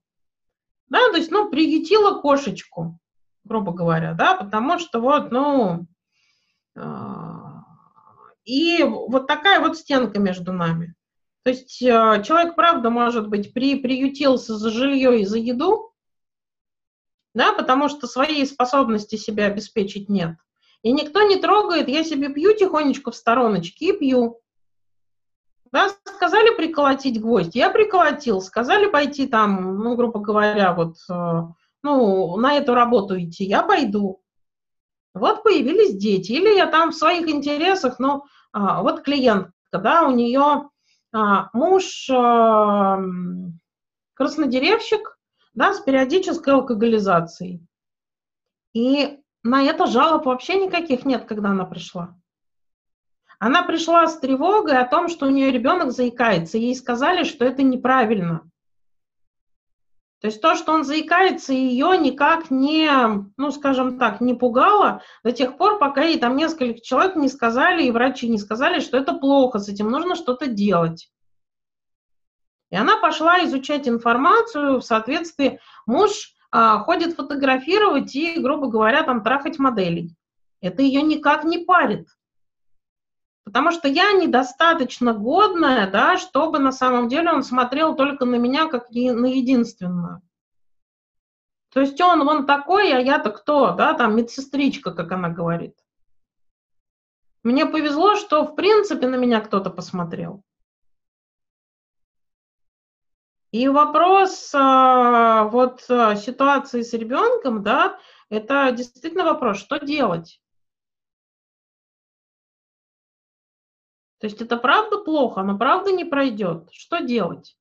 Да, то есть, ну, приютила кошечку, грубо говоря, да, потому что вот, ну, а, и вот такая вот стенка между нами. То есть э, человек, правда, может быть, при, приютился за жилье и за еду, да, потому что своей способности себя обеспечить нет. И никто не трогает, я себе пью тихонечко в стороночке и пью. Да, сказали приколотить гвоздь, я приколотил. Сказали пойти там, ну, грубо говоря, вот, э, ну, на эту работу идти, я пойду. Вот появились дети. Или я там в своих интересах, ну, а, вот клиентка, да, у нее а, муж а, краснодеревщик, да, с периодической алкоголизацией. И на это жалоб вообще никаких нет, когда она пришла. Она пришла с тревогой о том, что у нее ребенок заикается. Ей сказали, что это неправильно. То есть то, что он заикается, ее никак не, ну, скажем так, не пугало до тех пор, пока ей там несколько человек не сказали, и врачи не сказали, что это плохо, с этим нужно что-то делать. И она пошла изучать информацию в соответствии. Муж а, ходит фотографировать и, грубо говоря, там трахать моделей. Это ее никак не парит. Потому что я недостаточно годная, да, чтобы на самом деле он смотрел только на меня как на единственную. То есть он вон такой, а я-то кто, да, там медсестричка, как она говорит. Мне повезло, что в принципе на меня кто-то посмотрел. И вопрос а, вот а, ситуации с ребенком, да, это действительно вопрос, что делать? То есть это правда плохо, но правда не пройдет. Что делать?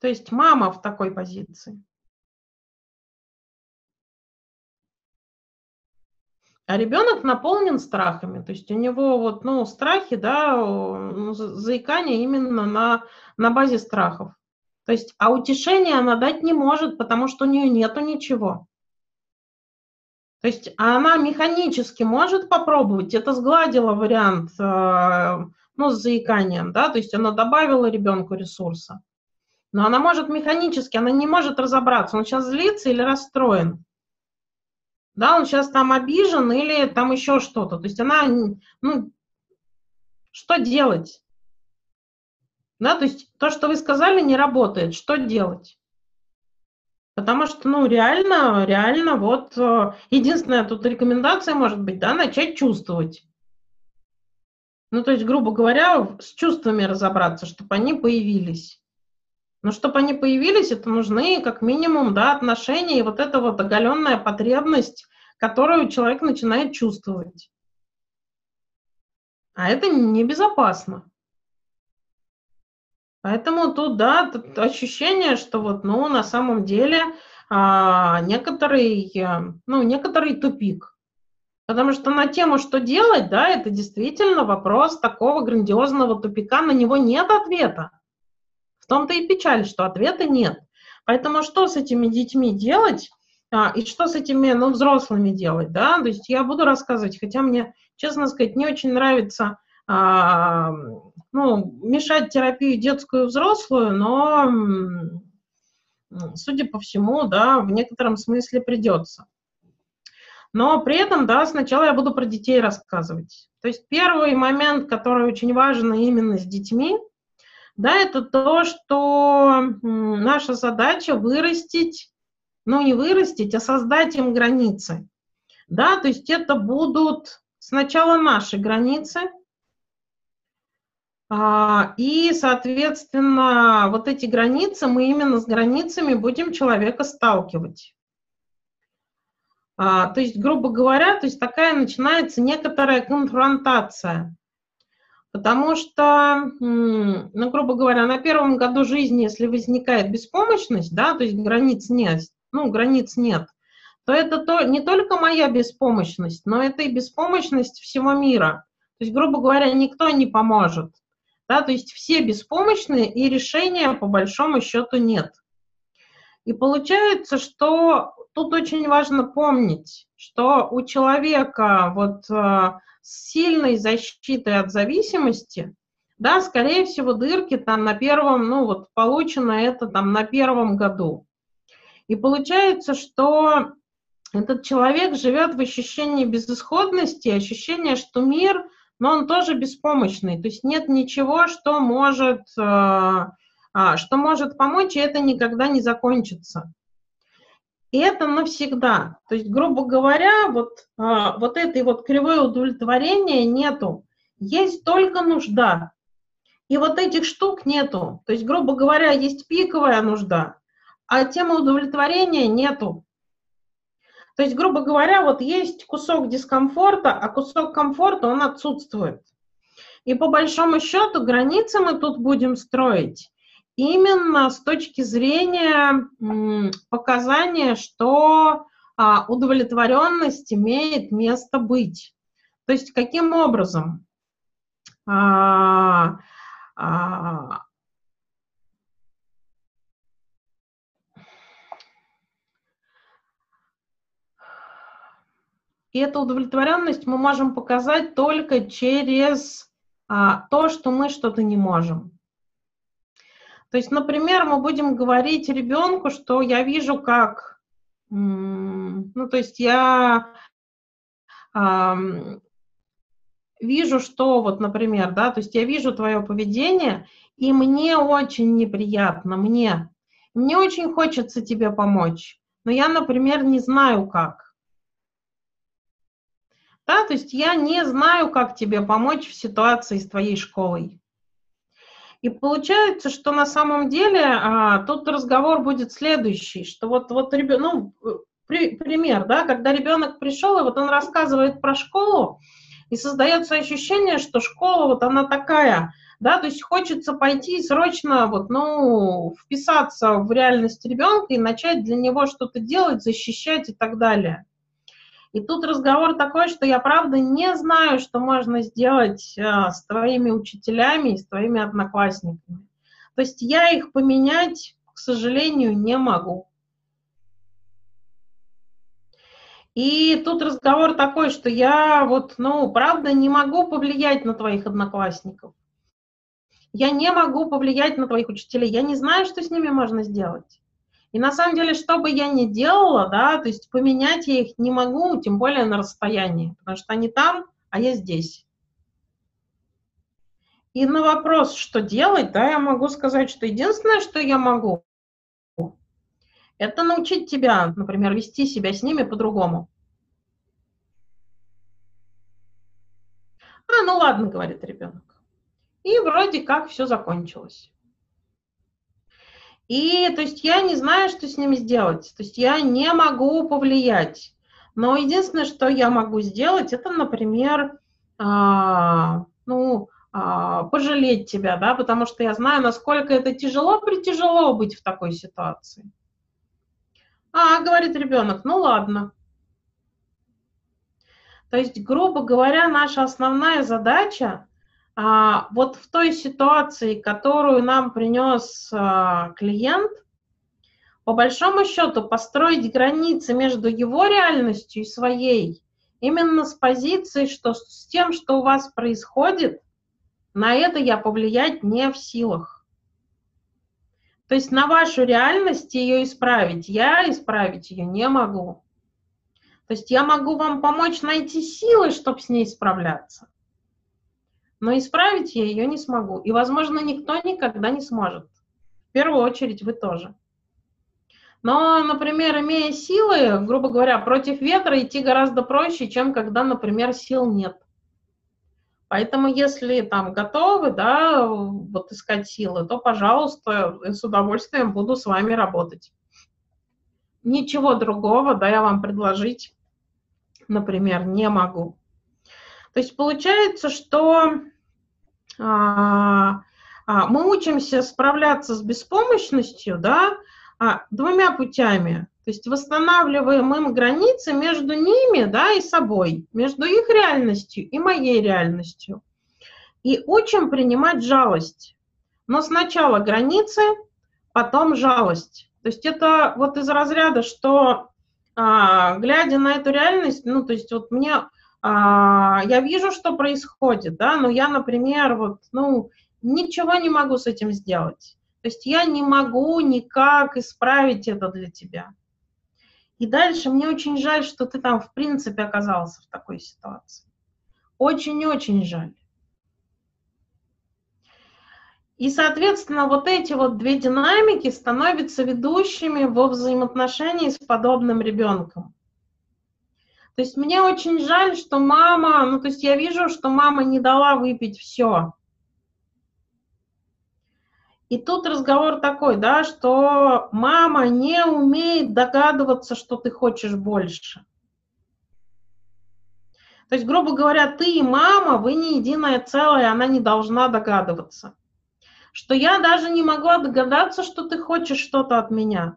То есть мама в такой позиции. А ребенок наполнен страхами, то есть у него вот, ну, страхи, да, ну, заикание именно на, на базе страхов. То есть, а утешение она дать не может, потому что у нее нету ничего. То есть она механически может попробовать, это сгладило вариант, э, ну, с заиканием, да, то есть она добавила ребенку ресурса. Но она может механически, она не может разобраться, он сейчас злится или расстроен да, он сейчас там обижен или там еще что-то. То есть она, ну, что делать? Да, то есть то, что вы сказали, не работает. Что делать? Потому что, ну, реально, реально, вот, э, единственная тут рекомендация может быть, да, начать чувствовать. Ну, то есть, грубо говоря, с чувствами разобраться, чтобы они появились. Но чтобы они появились, это нужны как минимум да, отношения и вот эта вот оголенная потребность, которую человек начинает чувствовать. А это небезопасно. Поэтому тут, да, тут ощущение, что вот, ну, на самом деле а, некоторый, ну, некоторый тупик. Потому что на тему, что делать, да, это действительно вопрос такого грандиозного тупика, на него нет ответа. В том-то и печаль, что ответа нет. Поэтому что с этими детьми делать, а, и что с этими, ну, взрослыми делать, да? То есть я буду рассказывать, хотя мне, честно сказать, не очень нравится, а, ну, мешать терапию детскую и взрослую, но, судя по всему, да, в некотором смысле придется. Но при этом, да, сначала я буду про детей рассказывать. То есть первый момент, который очень важен именно с детьми – да, это то, что наша задача вырастить, ну не вырастить, а создать им границы. Да, то есть это будут сначала наши границы, и, соответственно, вот эти границы, мы именно с границами будем человека сталкивать. А, то есть, грубо говоря, то есть такая начинается некоторая конфронтация. Потому что, ну, грубо говоря, на первом году жизни, если возникает беспомощность, да, то есть границ нет, ну, границ нет, то это то, не только моя беспомощность, но это и беспомощность всего мира. То есть, грубо говоря, никто не поможет. Да, то есть все беспомощные, и решения по большому счету нет. И получается, что тут очень важно помнить, что у человека вот э, с сильной защитой от зависимости, да, скорее всего, дырки там на первом, ну вот получено это там на первом году. И получается, что этот человек живет в ощущении безысходности, ощущение, что мир, но он тоже беспомощный, то есть нет ничего, что может, э, а, что может помочь, и это никогда не закончится. И это навсегда. То есть, грубо говоря, вот, а, вот этой вот кривой удовлетворения нету. Есть только нужда. И вот этих штук нету. То есть, грубо говоря, есть пиковая нужда, а темы удовлетворения нету. То есть, грубо говоря, вот есть кусок дискомфорта, а кусок комфорта, он отсутствует. И по большому счету границы мы тут будем строить именно с точки зрения показания, что а, удовлетворенность имеет место быть. То есть каким образом? А, а, и эту удовлетворенность мы можем показать только через а, то, что мы что-то не можем. То есть, например, мы будем говорить ребенку, что я вижу, как, ну, то есть я а, вижу, что вот, например, да, то есть я вижу твое поведение, и мне очень неприятно, мне, мне очень хочется тебе помочь, но я, например, не знаю как. Да, то есть я не знаю, как тебе помочь в ситуации с твоей школой. И получается, что на самом деле а, тут разговор будет следующий, что вот, вот ребенок, ну, при, пример, да, когда ребенок пришел, и вот он рассказывает про школу, и создается ощущение, что школа вот она такая, да, то есть хочется пойти срочно вот, ну, вписаться в реальность ребенка и начать для него что-то делать, защищать и так далее. И тут разговор такой, что я правда не знаю, что можно сделать э, с твоими учителями и с твоими одноклассниками. То есть я их поменять, к сожалению, не могу. И тут разговор такой, что я вот, ну, правда, не могу повлиять на твоих одноклассников. Я не могу повлиять на твоих учителей. Я не знаю, что с ними можно сделать. И на самом деле, что бы я ни делала, да, то есть поменять я их не могу, тем более на расстоянии, потому что они там, а я здесь. И на вопрос, что делать, да, я могу сказать, что единственное, что я могу, это научить тебя, например, вести себя с ними по-другому. А, ну ладно, говорит ребенок. И вроде как все закончилось. И то есть я не знаю, что с ними сделать. То есть я не могу повлиять. Но единственное, что я могу сделать, это, например, а, ну, а, пожалеть тебя, да, потому что я знаю, насколько это тяжело, притяжело быть в такой ситуации. А, говорит ребенок, ну ладно. То есть, грубо говоря, наша основная задача а, вот в той ситуации, которую нам принес а, клиент, по большому счету построить границы между его реальностью и своей, именно с позиции, что с тем, что у вас происходит, на это я повлиять не в силах. То есть на вашу реальность ее исправить, я исправить ее не могу. То есть я могу вам помочь найти силы, чтобы с ней справляться но исправить я ее не смогу. И, возможно, никто никогда не сможет. В первую очередь вы тоже. Но, например, имея силы, грубо говоря, против ветра идти гораздо проще, чем когда, например, сил нет. Поэтому, если там готовы, да, вот искать силы, то, пожалуйста, с удовольствием буду с вами работать. Ничего другого, да, я вам предложить, например, не могу. То есть получается, что а, а, мы учимся справляться с беспомощностью, да, а, двумя путями. То есть восстанавливаем им границы между ними, да, и собой, между их реальностью и моей реальностью. И учим принимать жалость. Но сначала границы, потом жалость. То есть это вот из разряда, что глядя на эту реальность, ну, то есть вот мне я вижу, что происходит, да, но я, например, вот, ну, ничего не могу с этим сделать. То есть я не могу никак исправить это для тебя. И дальше мне очень жаль, что ты там в принципе оказался в такой ситуации. Очень-очень жаль. И, соответственно, вот эти вот две динамики становятся ведущими во взаимоотношении с подобным ребенком. То есть мне очень жаль, что мама, ну то есть я вижу, что мама не дала выпить все. И тут разговор такой, да, что мама не умеет догадываться, что ты хочешь больше. То есть, грубо говоря, ты и мама, вы не единое целое, она не должна догадываться. Что я даже не могла догадаться, что ты хочешь что-то от меня.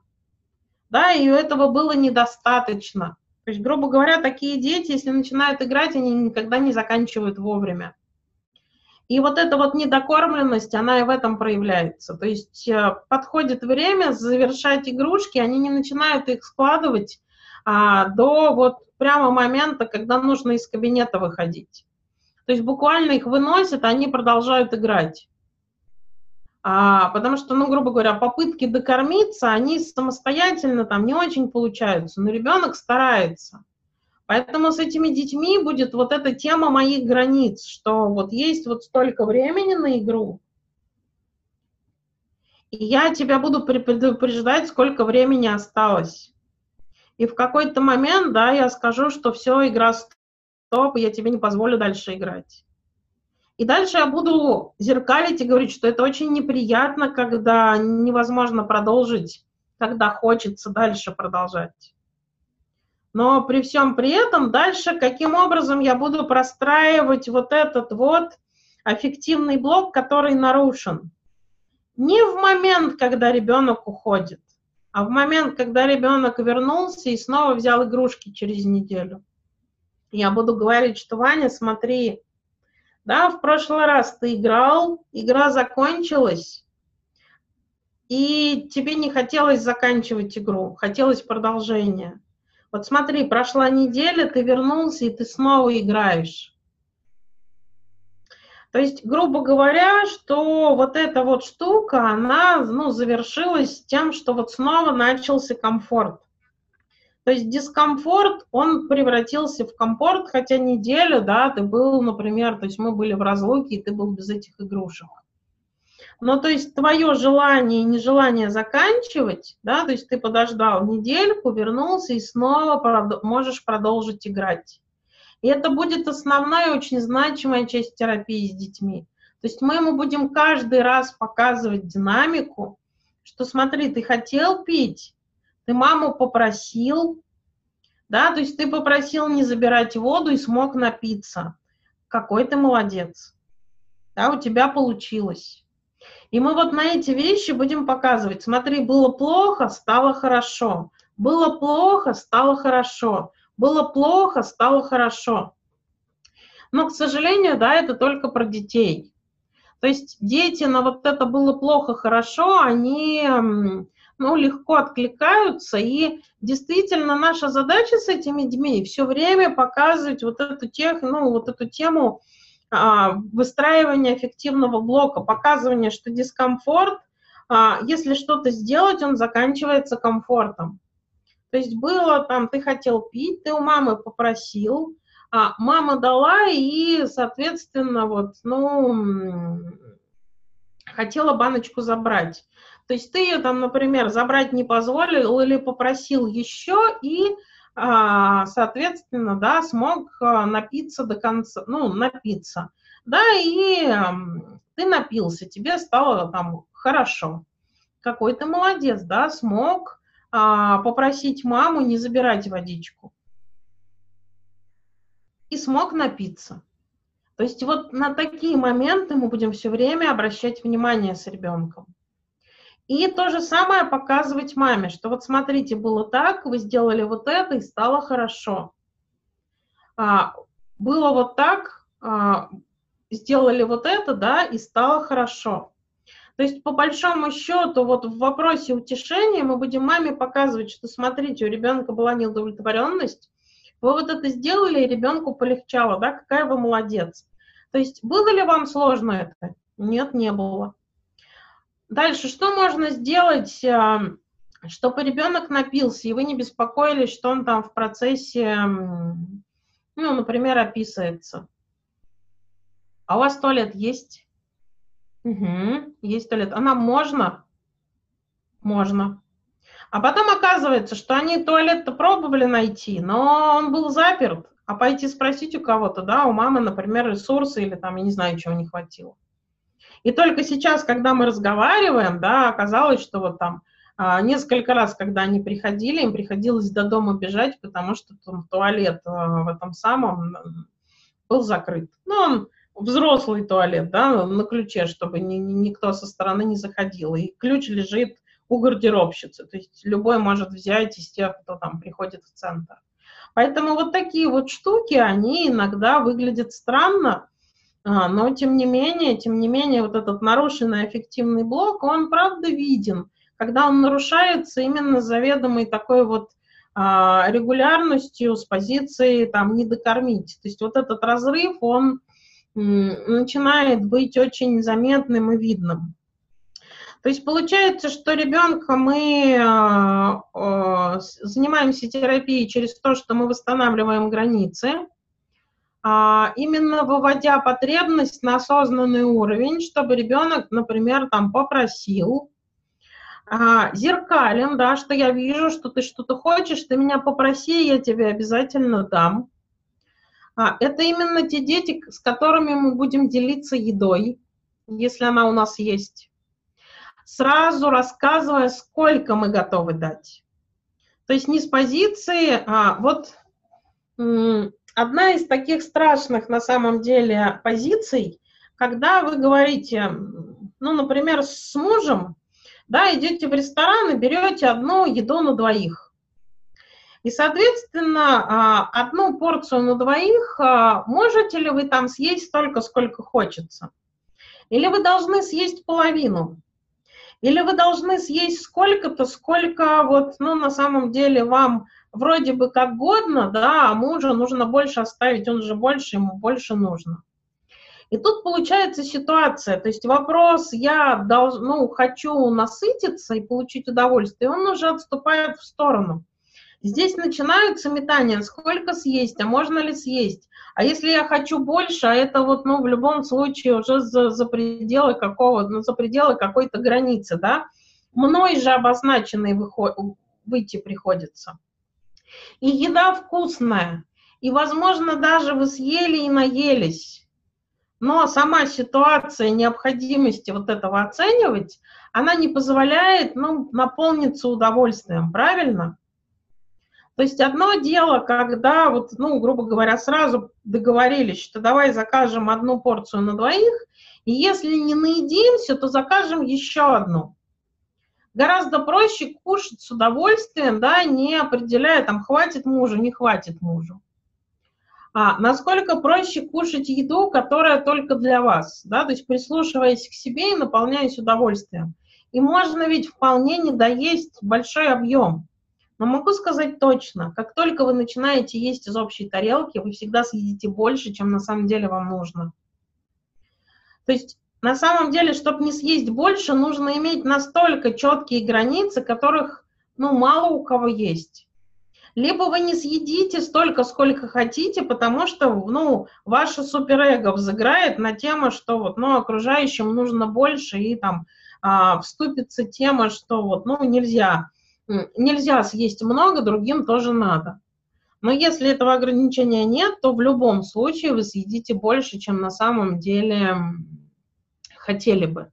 Да, и этого было недостаточно. То есть, грубо говоря, такие дети, если начинают играть, они никогда не заканчивают вовремя. И вот эта вот недокормленность, она и в этом проявляется. То есть э, подходит время завершать игрушки, они не начинают их складывать а, до вот прямо момента, когда нужно из кабинета выходить. То есть буквально их выносят, они продолжают играть. А, потому что, ну, грубо говоря, попытки докормиться, они самостоятельно там не очень получаются, но ребенок старается. Поэтому с этими детьми будет вот эта тема моих границ, что вот есть вот столько времени на игру, и я тебя буду предупреждать, сколько времени осталось. И в какой-то момент, да, я скажу, что все, игра стоп, я тебе не позволю дальше играть. И дальше я буду зеркалить и говорить, что это очень неприятно, когда невозможно продолжить, когда хочется дальше продолжать. Но при всем при этом дальше каким образом я буду простраивать вот этот вот аффективный блок, который нарушен. Не в момент, когда ребенок уходит, а в момент, когда ребенок вернулся и снова взял игрушки через неделю. Я буду говорить, что Ваня, смотри, да, в прошлый раз ты играл, игра закончилась, и тебе не хотелось заканчивать игру, хотелось продолжения. Вот смотри, прошла неделя, ты вернулся, и ты снова играешь. То есть, грубо говоря, что вот эта вот штука, она ну, завершилась тем, что вот снова начался комфорт. То есть дискомфорт, он превратился в комфорт, хотя неделю, да, ты был, например, то есть мы были в разлуке, и ты был без этих игрушек. Ну, то есть твое желание и нежелание заканчивать, да, то есть ты подождал недельку, вернулся и снова прод- можешь продолжить играть. И это будет основная, очень значимая часть терапии с детьми. То есть мы ему будем каждый раз показывать динамику, что смотри, ты хотел пить, ты маму попросил, да, то есть ты попросил не забирать воду и смог напиться. Какой ты молодец. Да, у тебя получилось. И мы вот на эти вещи будем показывать. Смотри, было плохо, стало хорошо. Было плохо, стало хорошо. Было плохо, стало хорошо. Но, к сожалению, да, это только про детей. То есть дети на вот это было плохо, хорошо, они ну, легко откликаются. И действительно наша задача с этими детьми все время показывать вот эту, тех, ну, вот эту тему а, выстраивание эффективного блока, показывание, что дискомфорт, а, если что-то сделать, он заканчивается комфортом. То есть было там, ты хотел пить, ты у мамы попросил, а мама дала и, соответственно, вот, ну, хотела баночку забрать. То есть ты ее там, например, забрать не позволил или попросил еще, и а, соответственно, да, смог а, напиться до конца, ну, напиться, да, и ты напился, тебе стало там хорошо. Какой ты молодец, да, смог а, попросить маму не забирать водичку. И смог напиться. То есть вот на такие моменты мы будем все время обращать внимание с ребенком. И то же самое показывать маме, что вот смотрите, было так, вы сделали вот это, и стало хорошо. А, было вот так, а, сделали вот это, да, и стало хорошо. То есть, по большому счету, вот в вопросе утешения мы будем маме показывать, что, смотрите, у ребенка была неудовлетворенность, вы вот это сделали, и ребенку полегчало, да, какая вы молодец. То есть, было ли вам сложно это? Нет, не было. Дальше, что можно сделать, а, чтобы ребенок напился, и вы не беспокоились, что он там в процессе, ну, например, описывается? А у вас туалет есть? Угу, есть туалет. А нам можно? Можно. А потом оказывается, что они туалет-то пробовали найти, но он был заперт. А пойти спросить у кого-то, да, у мамы, например, ресурсы или там, я не знаю, чего не хватило. И только сейчас, когда мы разговариваем, да, оказалось, что вот там а, несколько раз, когда они приходили, им приходилось до дома бежать, потому что там туалет а, в этом самом был закрыт. Ну, он взрослый туалет, да, на ключе, чтобы ни, ни, никто со стороны не заходил. И ключ лежит у гардеробщицы, то есть любой может взять из тех, кто там приходит в центр. Поэтому вот такие вот штуки, они иногда выглядят странно, но тем не менее, тем не менее, вот этот нарушенный эффективный блок, он правда виден, когда он нарушается именно заведомой такой вот а, регулярностью с позиции там не докормить. То есть вот этот разрыв, он начинает быть очень заметным и видным. То есть получается, что ребенка мы э, занимаемся терапией через то, что мы восстанавливаем границы, а, именно выводя потребность на осознанный уровень, чтобы ребенок, например, там попросил, а, зеркален, да, что я вижу, что ты что-то хочешь, ты меня попроси, я тебе обязательно дам. А, это именно те дети, с которыми мы будем делиться едой, если она у нас есть, сразу рассказывая, сколько мы готовы дать. То есть не с позиции, а вот одна из таких страшных на самом деле позиций, когда вы говорите, ну, например, с мужем, да, идете в ресторан и берете одну еду на двоих. И, соответственно, а, одну порцию на двоих а, можете ли вы там съесть столько, сколько хочется? Или вы должны съесть половину? Или вы должны съесть сколько-то, сколько вот, ну, на самом деле вам вроде бы как годно, да, а мужа нужно больше оставить, он же больше, ему больше нужно. И тут получается ситуация, то есть вопрос, я долж, ну, хочу насытиться и получить удовольствие, он уже отступает в сторону. Здесь начинаются метания, сколько съесть, а можно ли съесть. А если я хочу больше, а это вот, ну, в любом случае уже за, за пределы какого, ну, за пределы какой-то границы, да, мной же обозначенной выход, выйти приходится. И еда вкусная, и, возможно, даже вы съели и наелись, но сама ситуация необходимости вот этого оценивать, она не позволяет ну, наполниться удовольствием, правильно? То есть одно дело, когда вот, ну, грубо говоря, сразу договорились, что давай закажем одну порцию на двоих, и если не наедимся, то закажем еще одну. Гораздо проще кушать с удовольствием, да, не определяя, там, хватит мужу, не хватит мужу а насколько проще кушать еду, которая только для вас, да, то есть прислушиваясь к себе и наполняясь удовольствием. И можно ведь вполне не доесть большой объем. Но могу сказать точно, как только вы начинаете есть из общей тарелки, вы всегда съедите больше, чем на самом деле вам нужно. То есть на самом деле, чтобы не съесть больше, нужно иметь настолько четкие границы, которых ну, мало у кого есть либо вы не съедите столько, сколько хотите, потому что, ну, ваше суперэго взыграет на тему, что вот, ну, окружающим нужно больше, и там а, вступится тема, что вот, ну, нельзя, нельзя съесть много, другим тоже надо. Но если этого ограничения нет, то в любом случае вы съедите больше, чем на самом деле хотели бы.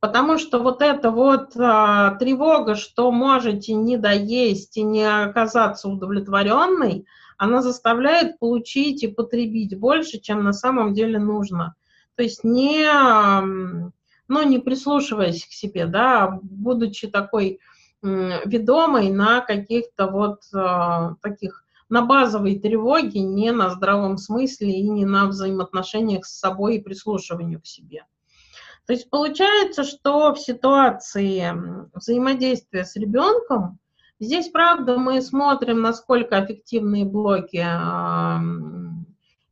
Потому что вот эта вот а, тревога, что можете не доесть и не оказаться удовлетворенной, она заставляет получить и потребить больше, чем на самом деле нужно. То есть не, ну, не прислушиваясь к себе, да, будучи такой ведомой на каких-то вот а, таких на базовой тревоге, не на здравом смысле и не на взаимоотношениях с собой и прислушиванию к себе. То есть получается, что в ситуации взаимодействия с ребенком, здесь, правда, мы смотрим, насколько эффективные блоки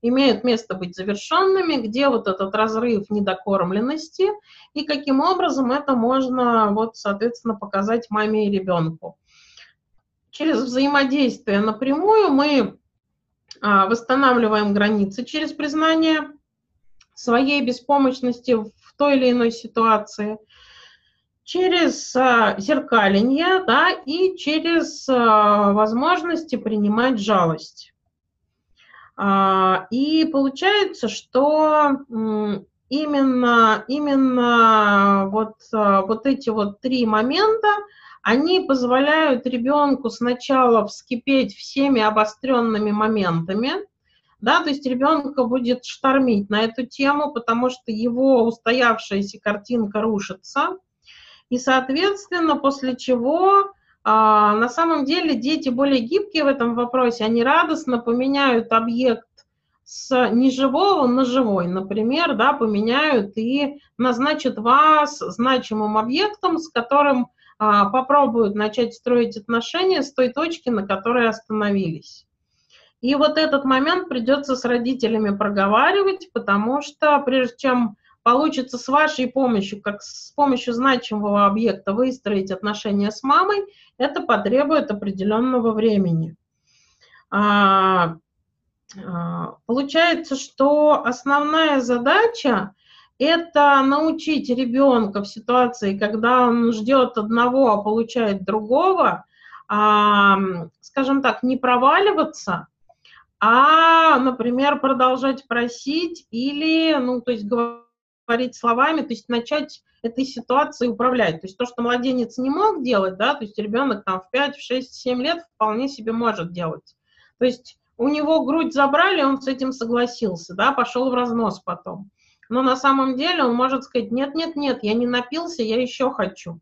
имеют место быть завершенными, где вот этот разрыв недокормленности, и каким образом это можно, вот, соответственно, показать маме и ребенку. Через взаимодействие напрямую мы а, восстанавливаем границы через признание своей беспомощности той или иной ситуации, через а, зеркаление, да, и через а, возможности принимать жалость. А, и получается, что именно, именно вот, вот эти вот три момента, они позволяют ребенку сначала вскипеть всеми обостренными моментами, да, то есть ребенка будет штормить на эту тему, потому что его устоявшаяся картинка рушится, и, соответственно, после чего а, на самом деле дети более гибкие в этом вопросе, они радостно поменяют объект с неживого на живой, например, да, поменяют и назначат вас значимым объектом, с которым а, попробуют начать строить отношения с той точки, на которой остановились. И вот этот момент придется с родителями проговаривать, потому что прежде чем получится с вашей помощью, как с помощью значимого объекта выстроить отношения с мамой, это потребует определенного времени. А, а, получается, что основная задача это научить ребенка в ситуации, когда он ждет одного, а получает другого, а, скажем так, не проваливаться, а, например, продолжать просить или, ну, то есть говорить словами, то есть начать этой ситуацией управлять. То есть то, что младенец не мог делать, да, то есть ребенок там в 5, в 6, 7 лет вполне себе может делать. То есть у него грудь забрали, он с этим согласился, да, пошел в разнос потом но на самом деле он может сказать, нет, нет, нет, я не напился, я еще хочу.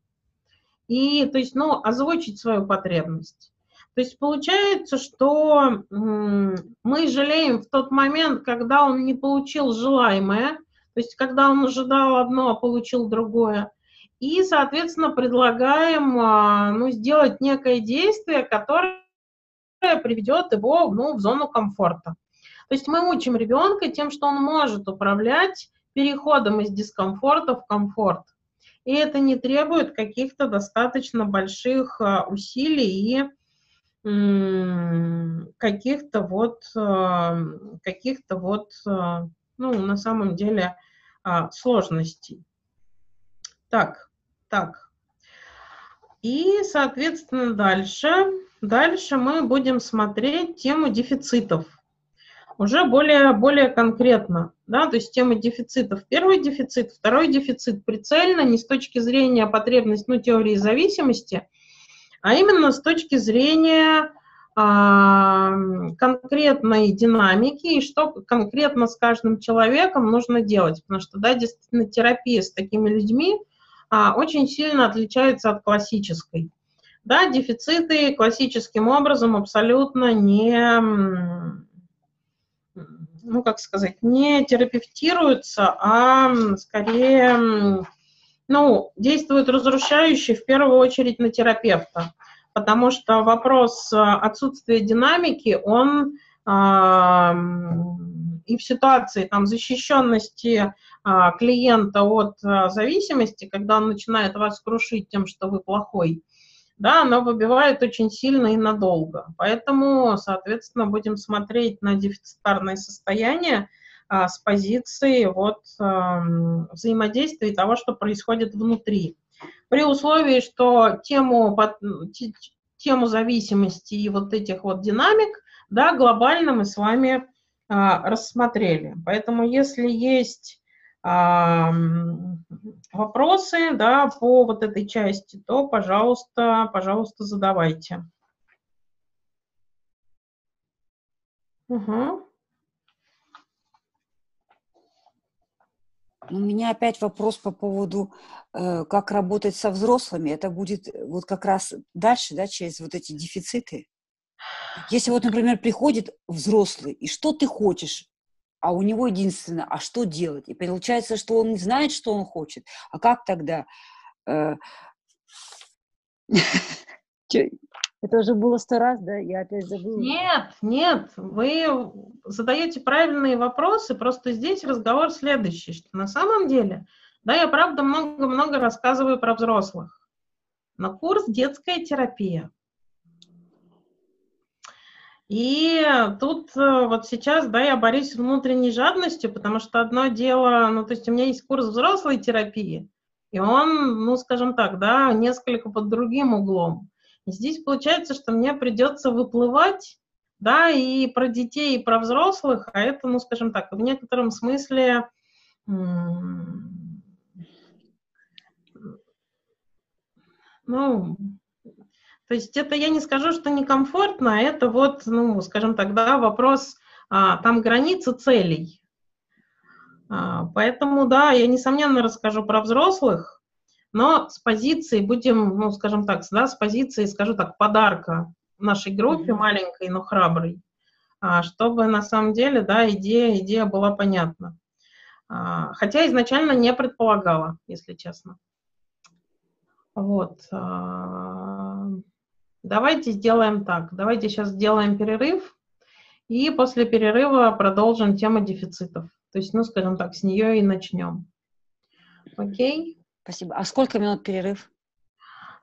И, то есть, ну, озвучить свою потребность. То есть получается, что мы жалеем в тот момент, когда он не получил желаемое, то есть когда он ожидал одно, а получил другое. И, соответственно, предлагаем а, ну, сделать некое действие, которое приведет его ну, в зону комфорта. То есть мы учим ребенка тем, что он может управлять переходом из дискомфорта в комфорт. И это не требует каких-то достаточно больших а, усилий и каких-то вот, а, каких-то вот, а, ну, на самом деле, сложностей. Так, так. И, соответственно, дальше, дальше мы будем смотреть тему дефицитов уже более, более конкретно, да, то есть тема дефицитов. Первый дефицит, второй дефицит прицельно, не с точки зрения потребности, ну, теории зависимости, а именно с точки зрения а, конкретной динамики и что конкретно с каждым человеком нужно делать. Потому что, да, действительно, терапия с такими людьми а, очень сильно отличается от классической. Да, дефициты классическим образом абсолютно не ну, как сказать, не терапевтируются, а скорее, ну, действуют разрушающе в первую очередь на терапевта. Потому что вопрос а, отсутствия динамики, он э, и в ситуации там, защищенности э, клиента от э, зависимости, когда он начинает вас крушить тем, что вы плохой, да, оно выбивает очень сильно и надолго. Поэтому, соответственно, будем смотреть на дефицитарное состояние а, с позиции вот, а, взаимодействия и того, что происходит внутри. При условии, что тему, тему зависимости и вот этих вот динамик, да, глобально мы с вами а, рассмотрели. Поэтому если есть вопросы да, по вот этой части, то, пожалуйста, пожалуйста, задавайте. Угу. У меня опять вопрос по поводу, э, как работать со взрослыми. Это будет вот как раз дальше, да, через вот эти дефициты. Если вот, например, приходит взрослый, и что ты хочешь? а у него единственное, а что делать? И получается, что он не знает, что он хочет. А как тогда? Э, [LAUGHS] это уже было сто раз, да? Я опять забыла. Нет, нет, вы задаете правильные вопросы, просто здесь разговор следующий, что на самом деле, да, я правда много-много рассказываю про взрослых. На курс детская терапия И тут э, вот сейчас, да, я борюсь с внутренней жадностью, потому что одно дело, ну, то есть у меня есть курс взрослой терапии, и он, ну, скажем так, да, несколько под другим углом. Здесь получается, что мне придется выплывать, да, и про детей, и про взрослых, а это, ну, скажем так, в некотором смысле ну, то есть это я не скажу, что некомфортно, а это вот, ну, скажем так, да, вопрос, а, там границы целей. А, поэтому, да, я, несомненно, расскажу про взрослых, но с позиции будем, ну, скажем так, да, с позиции, скажу так, подарка нашей группе, mm-hmm. маленькой, но храброй, а, чтобы на самом деле, да, идея, идея была понятна. А, хотя изначально не предполагала, если честно. Вот. А, давайте сделаем так. Давайте сейчас сделаем перерыв, и после перерыва продолжим тему дефицитов. То есть, ну, скажем так, с нее и начнем. Окей? Спасибо. А сколько минут перерыв?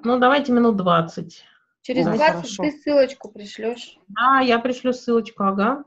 Ну, давайте минут 20. Через да, 20 хорошо. ты ссылочку пришлешь. Да, я пришлю ссылочку, ага.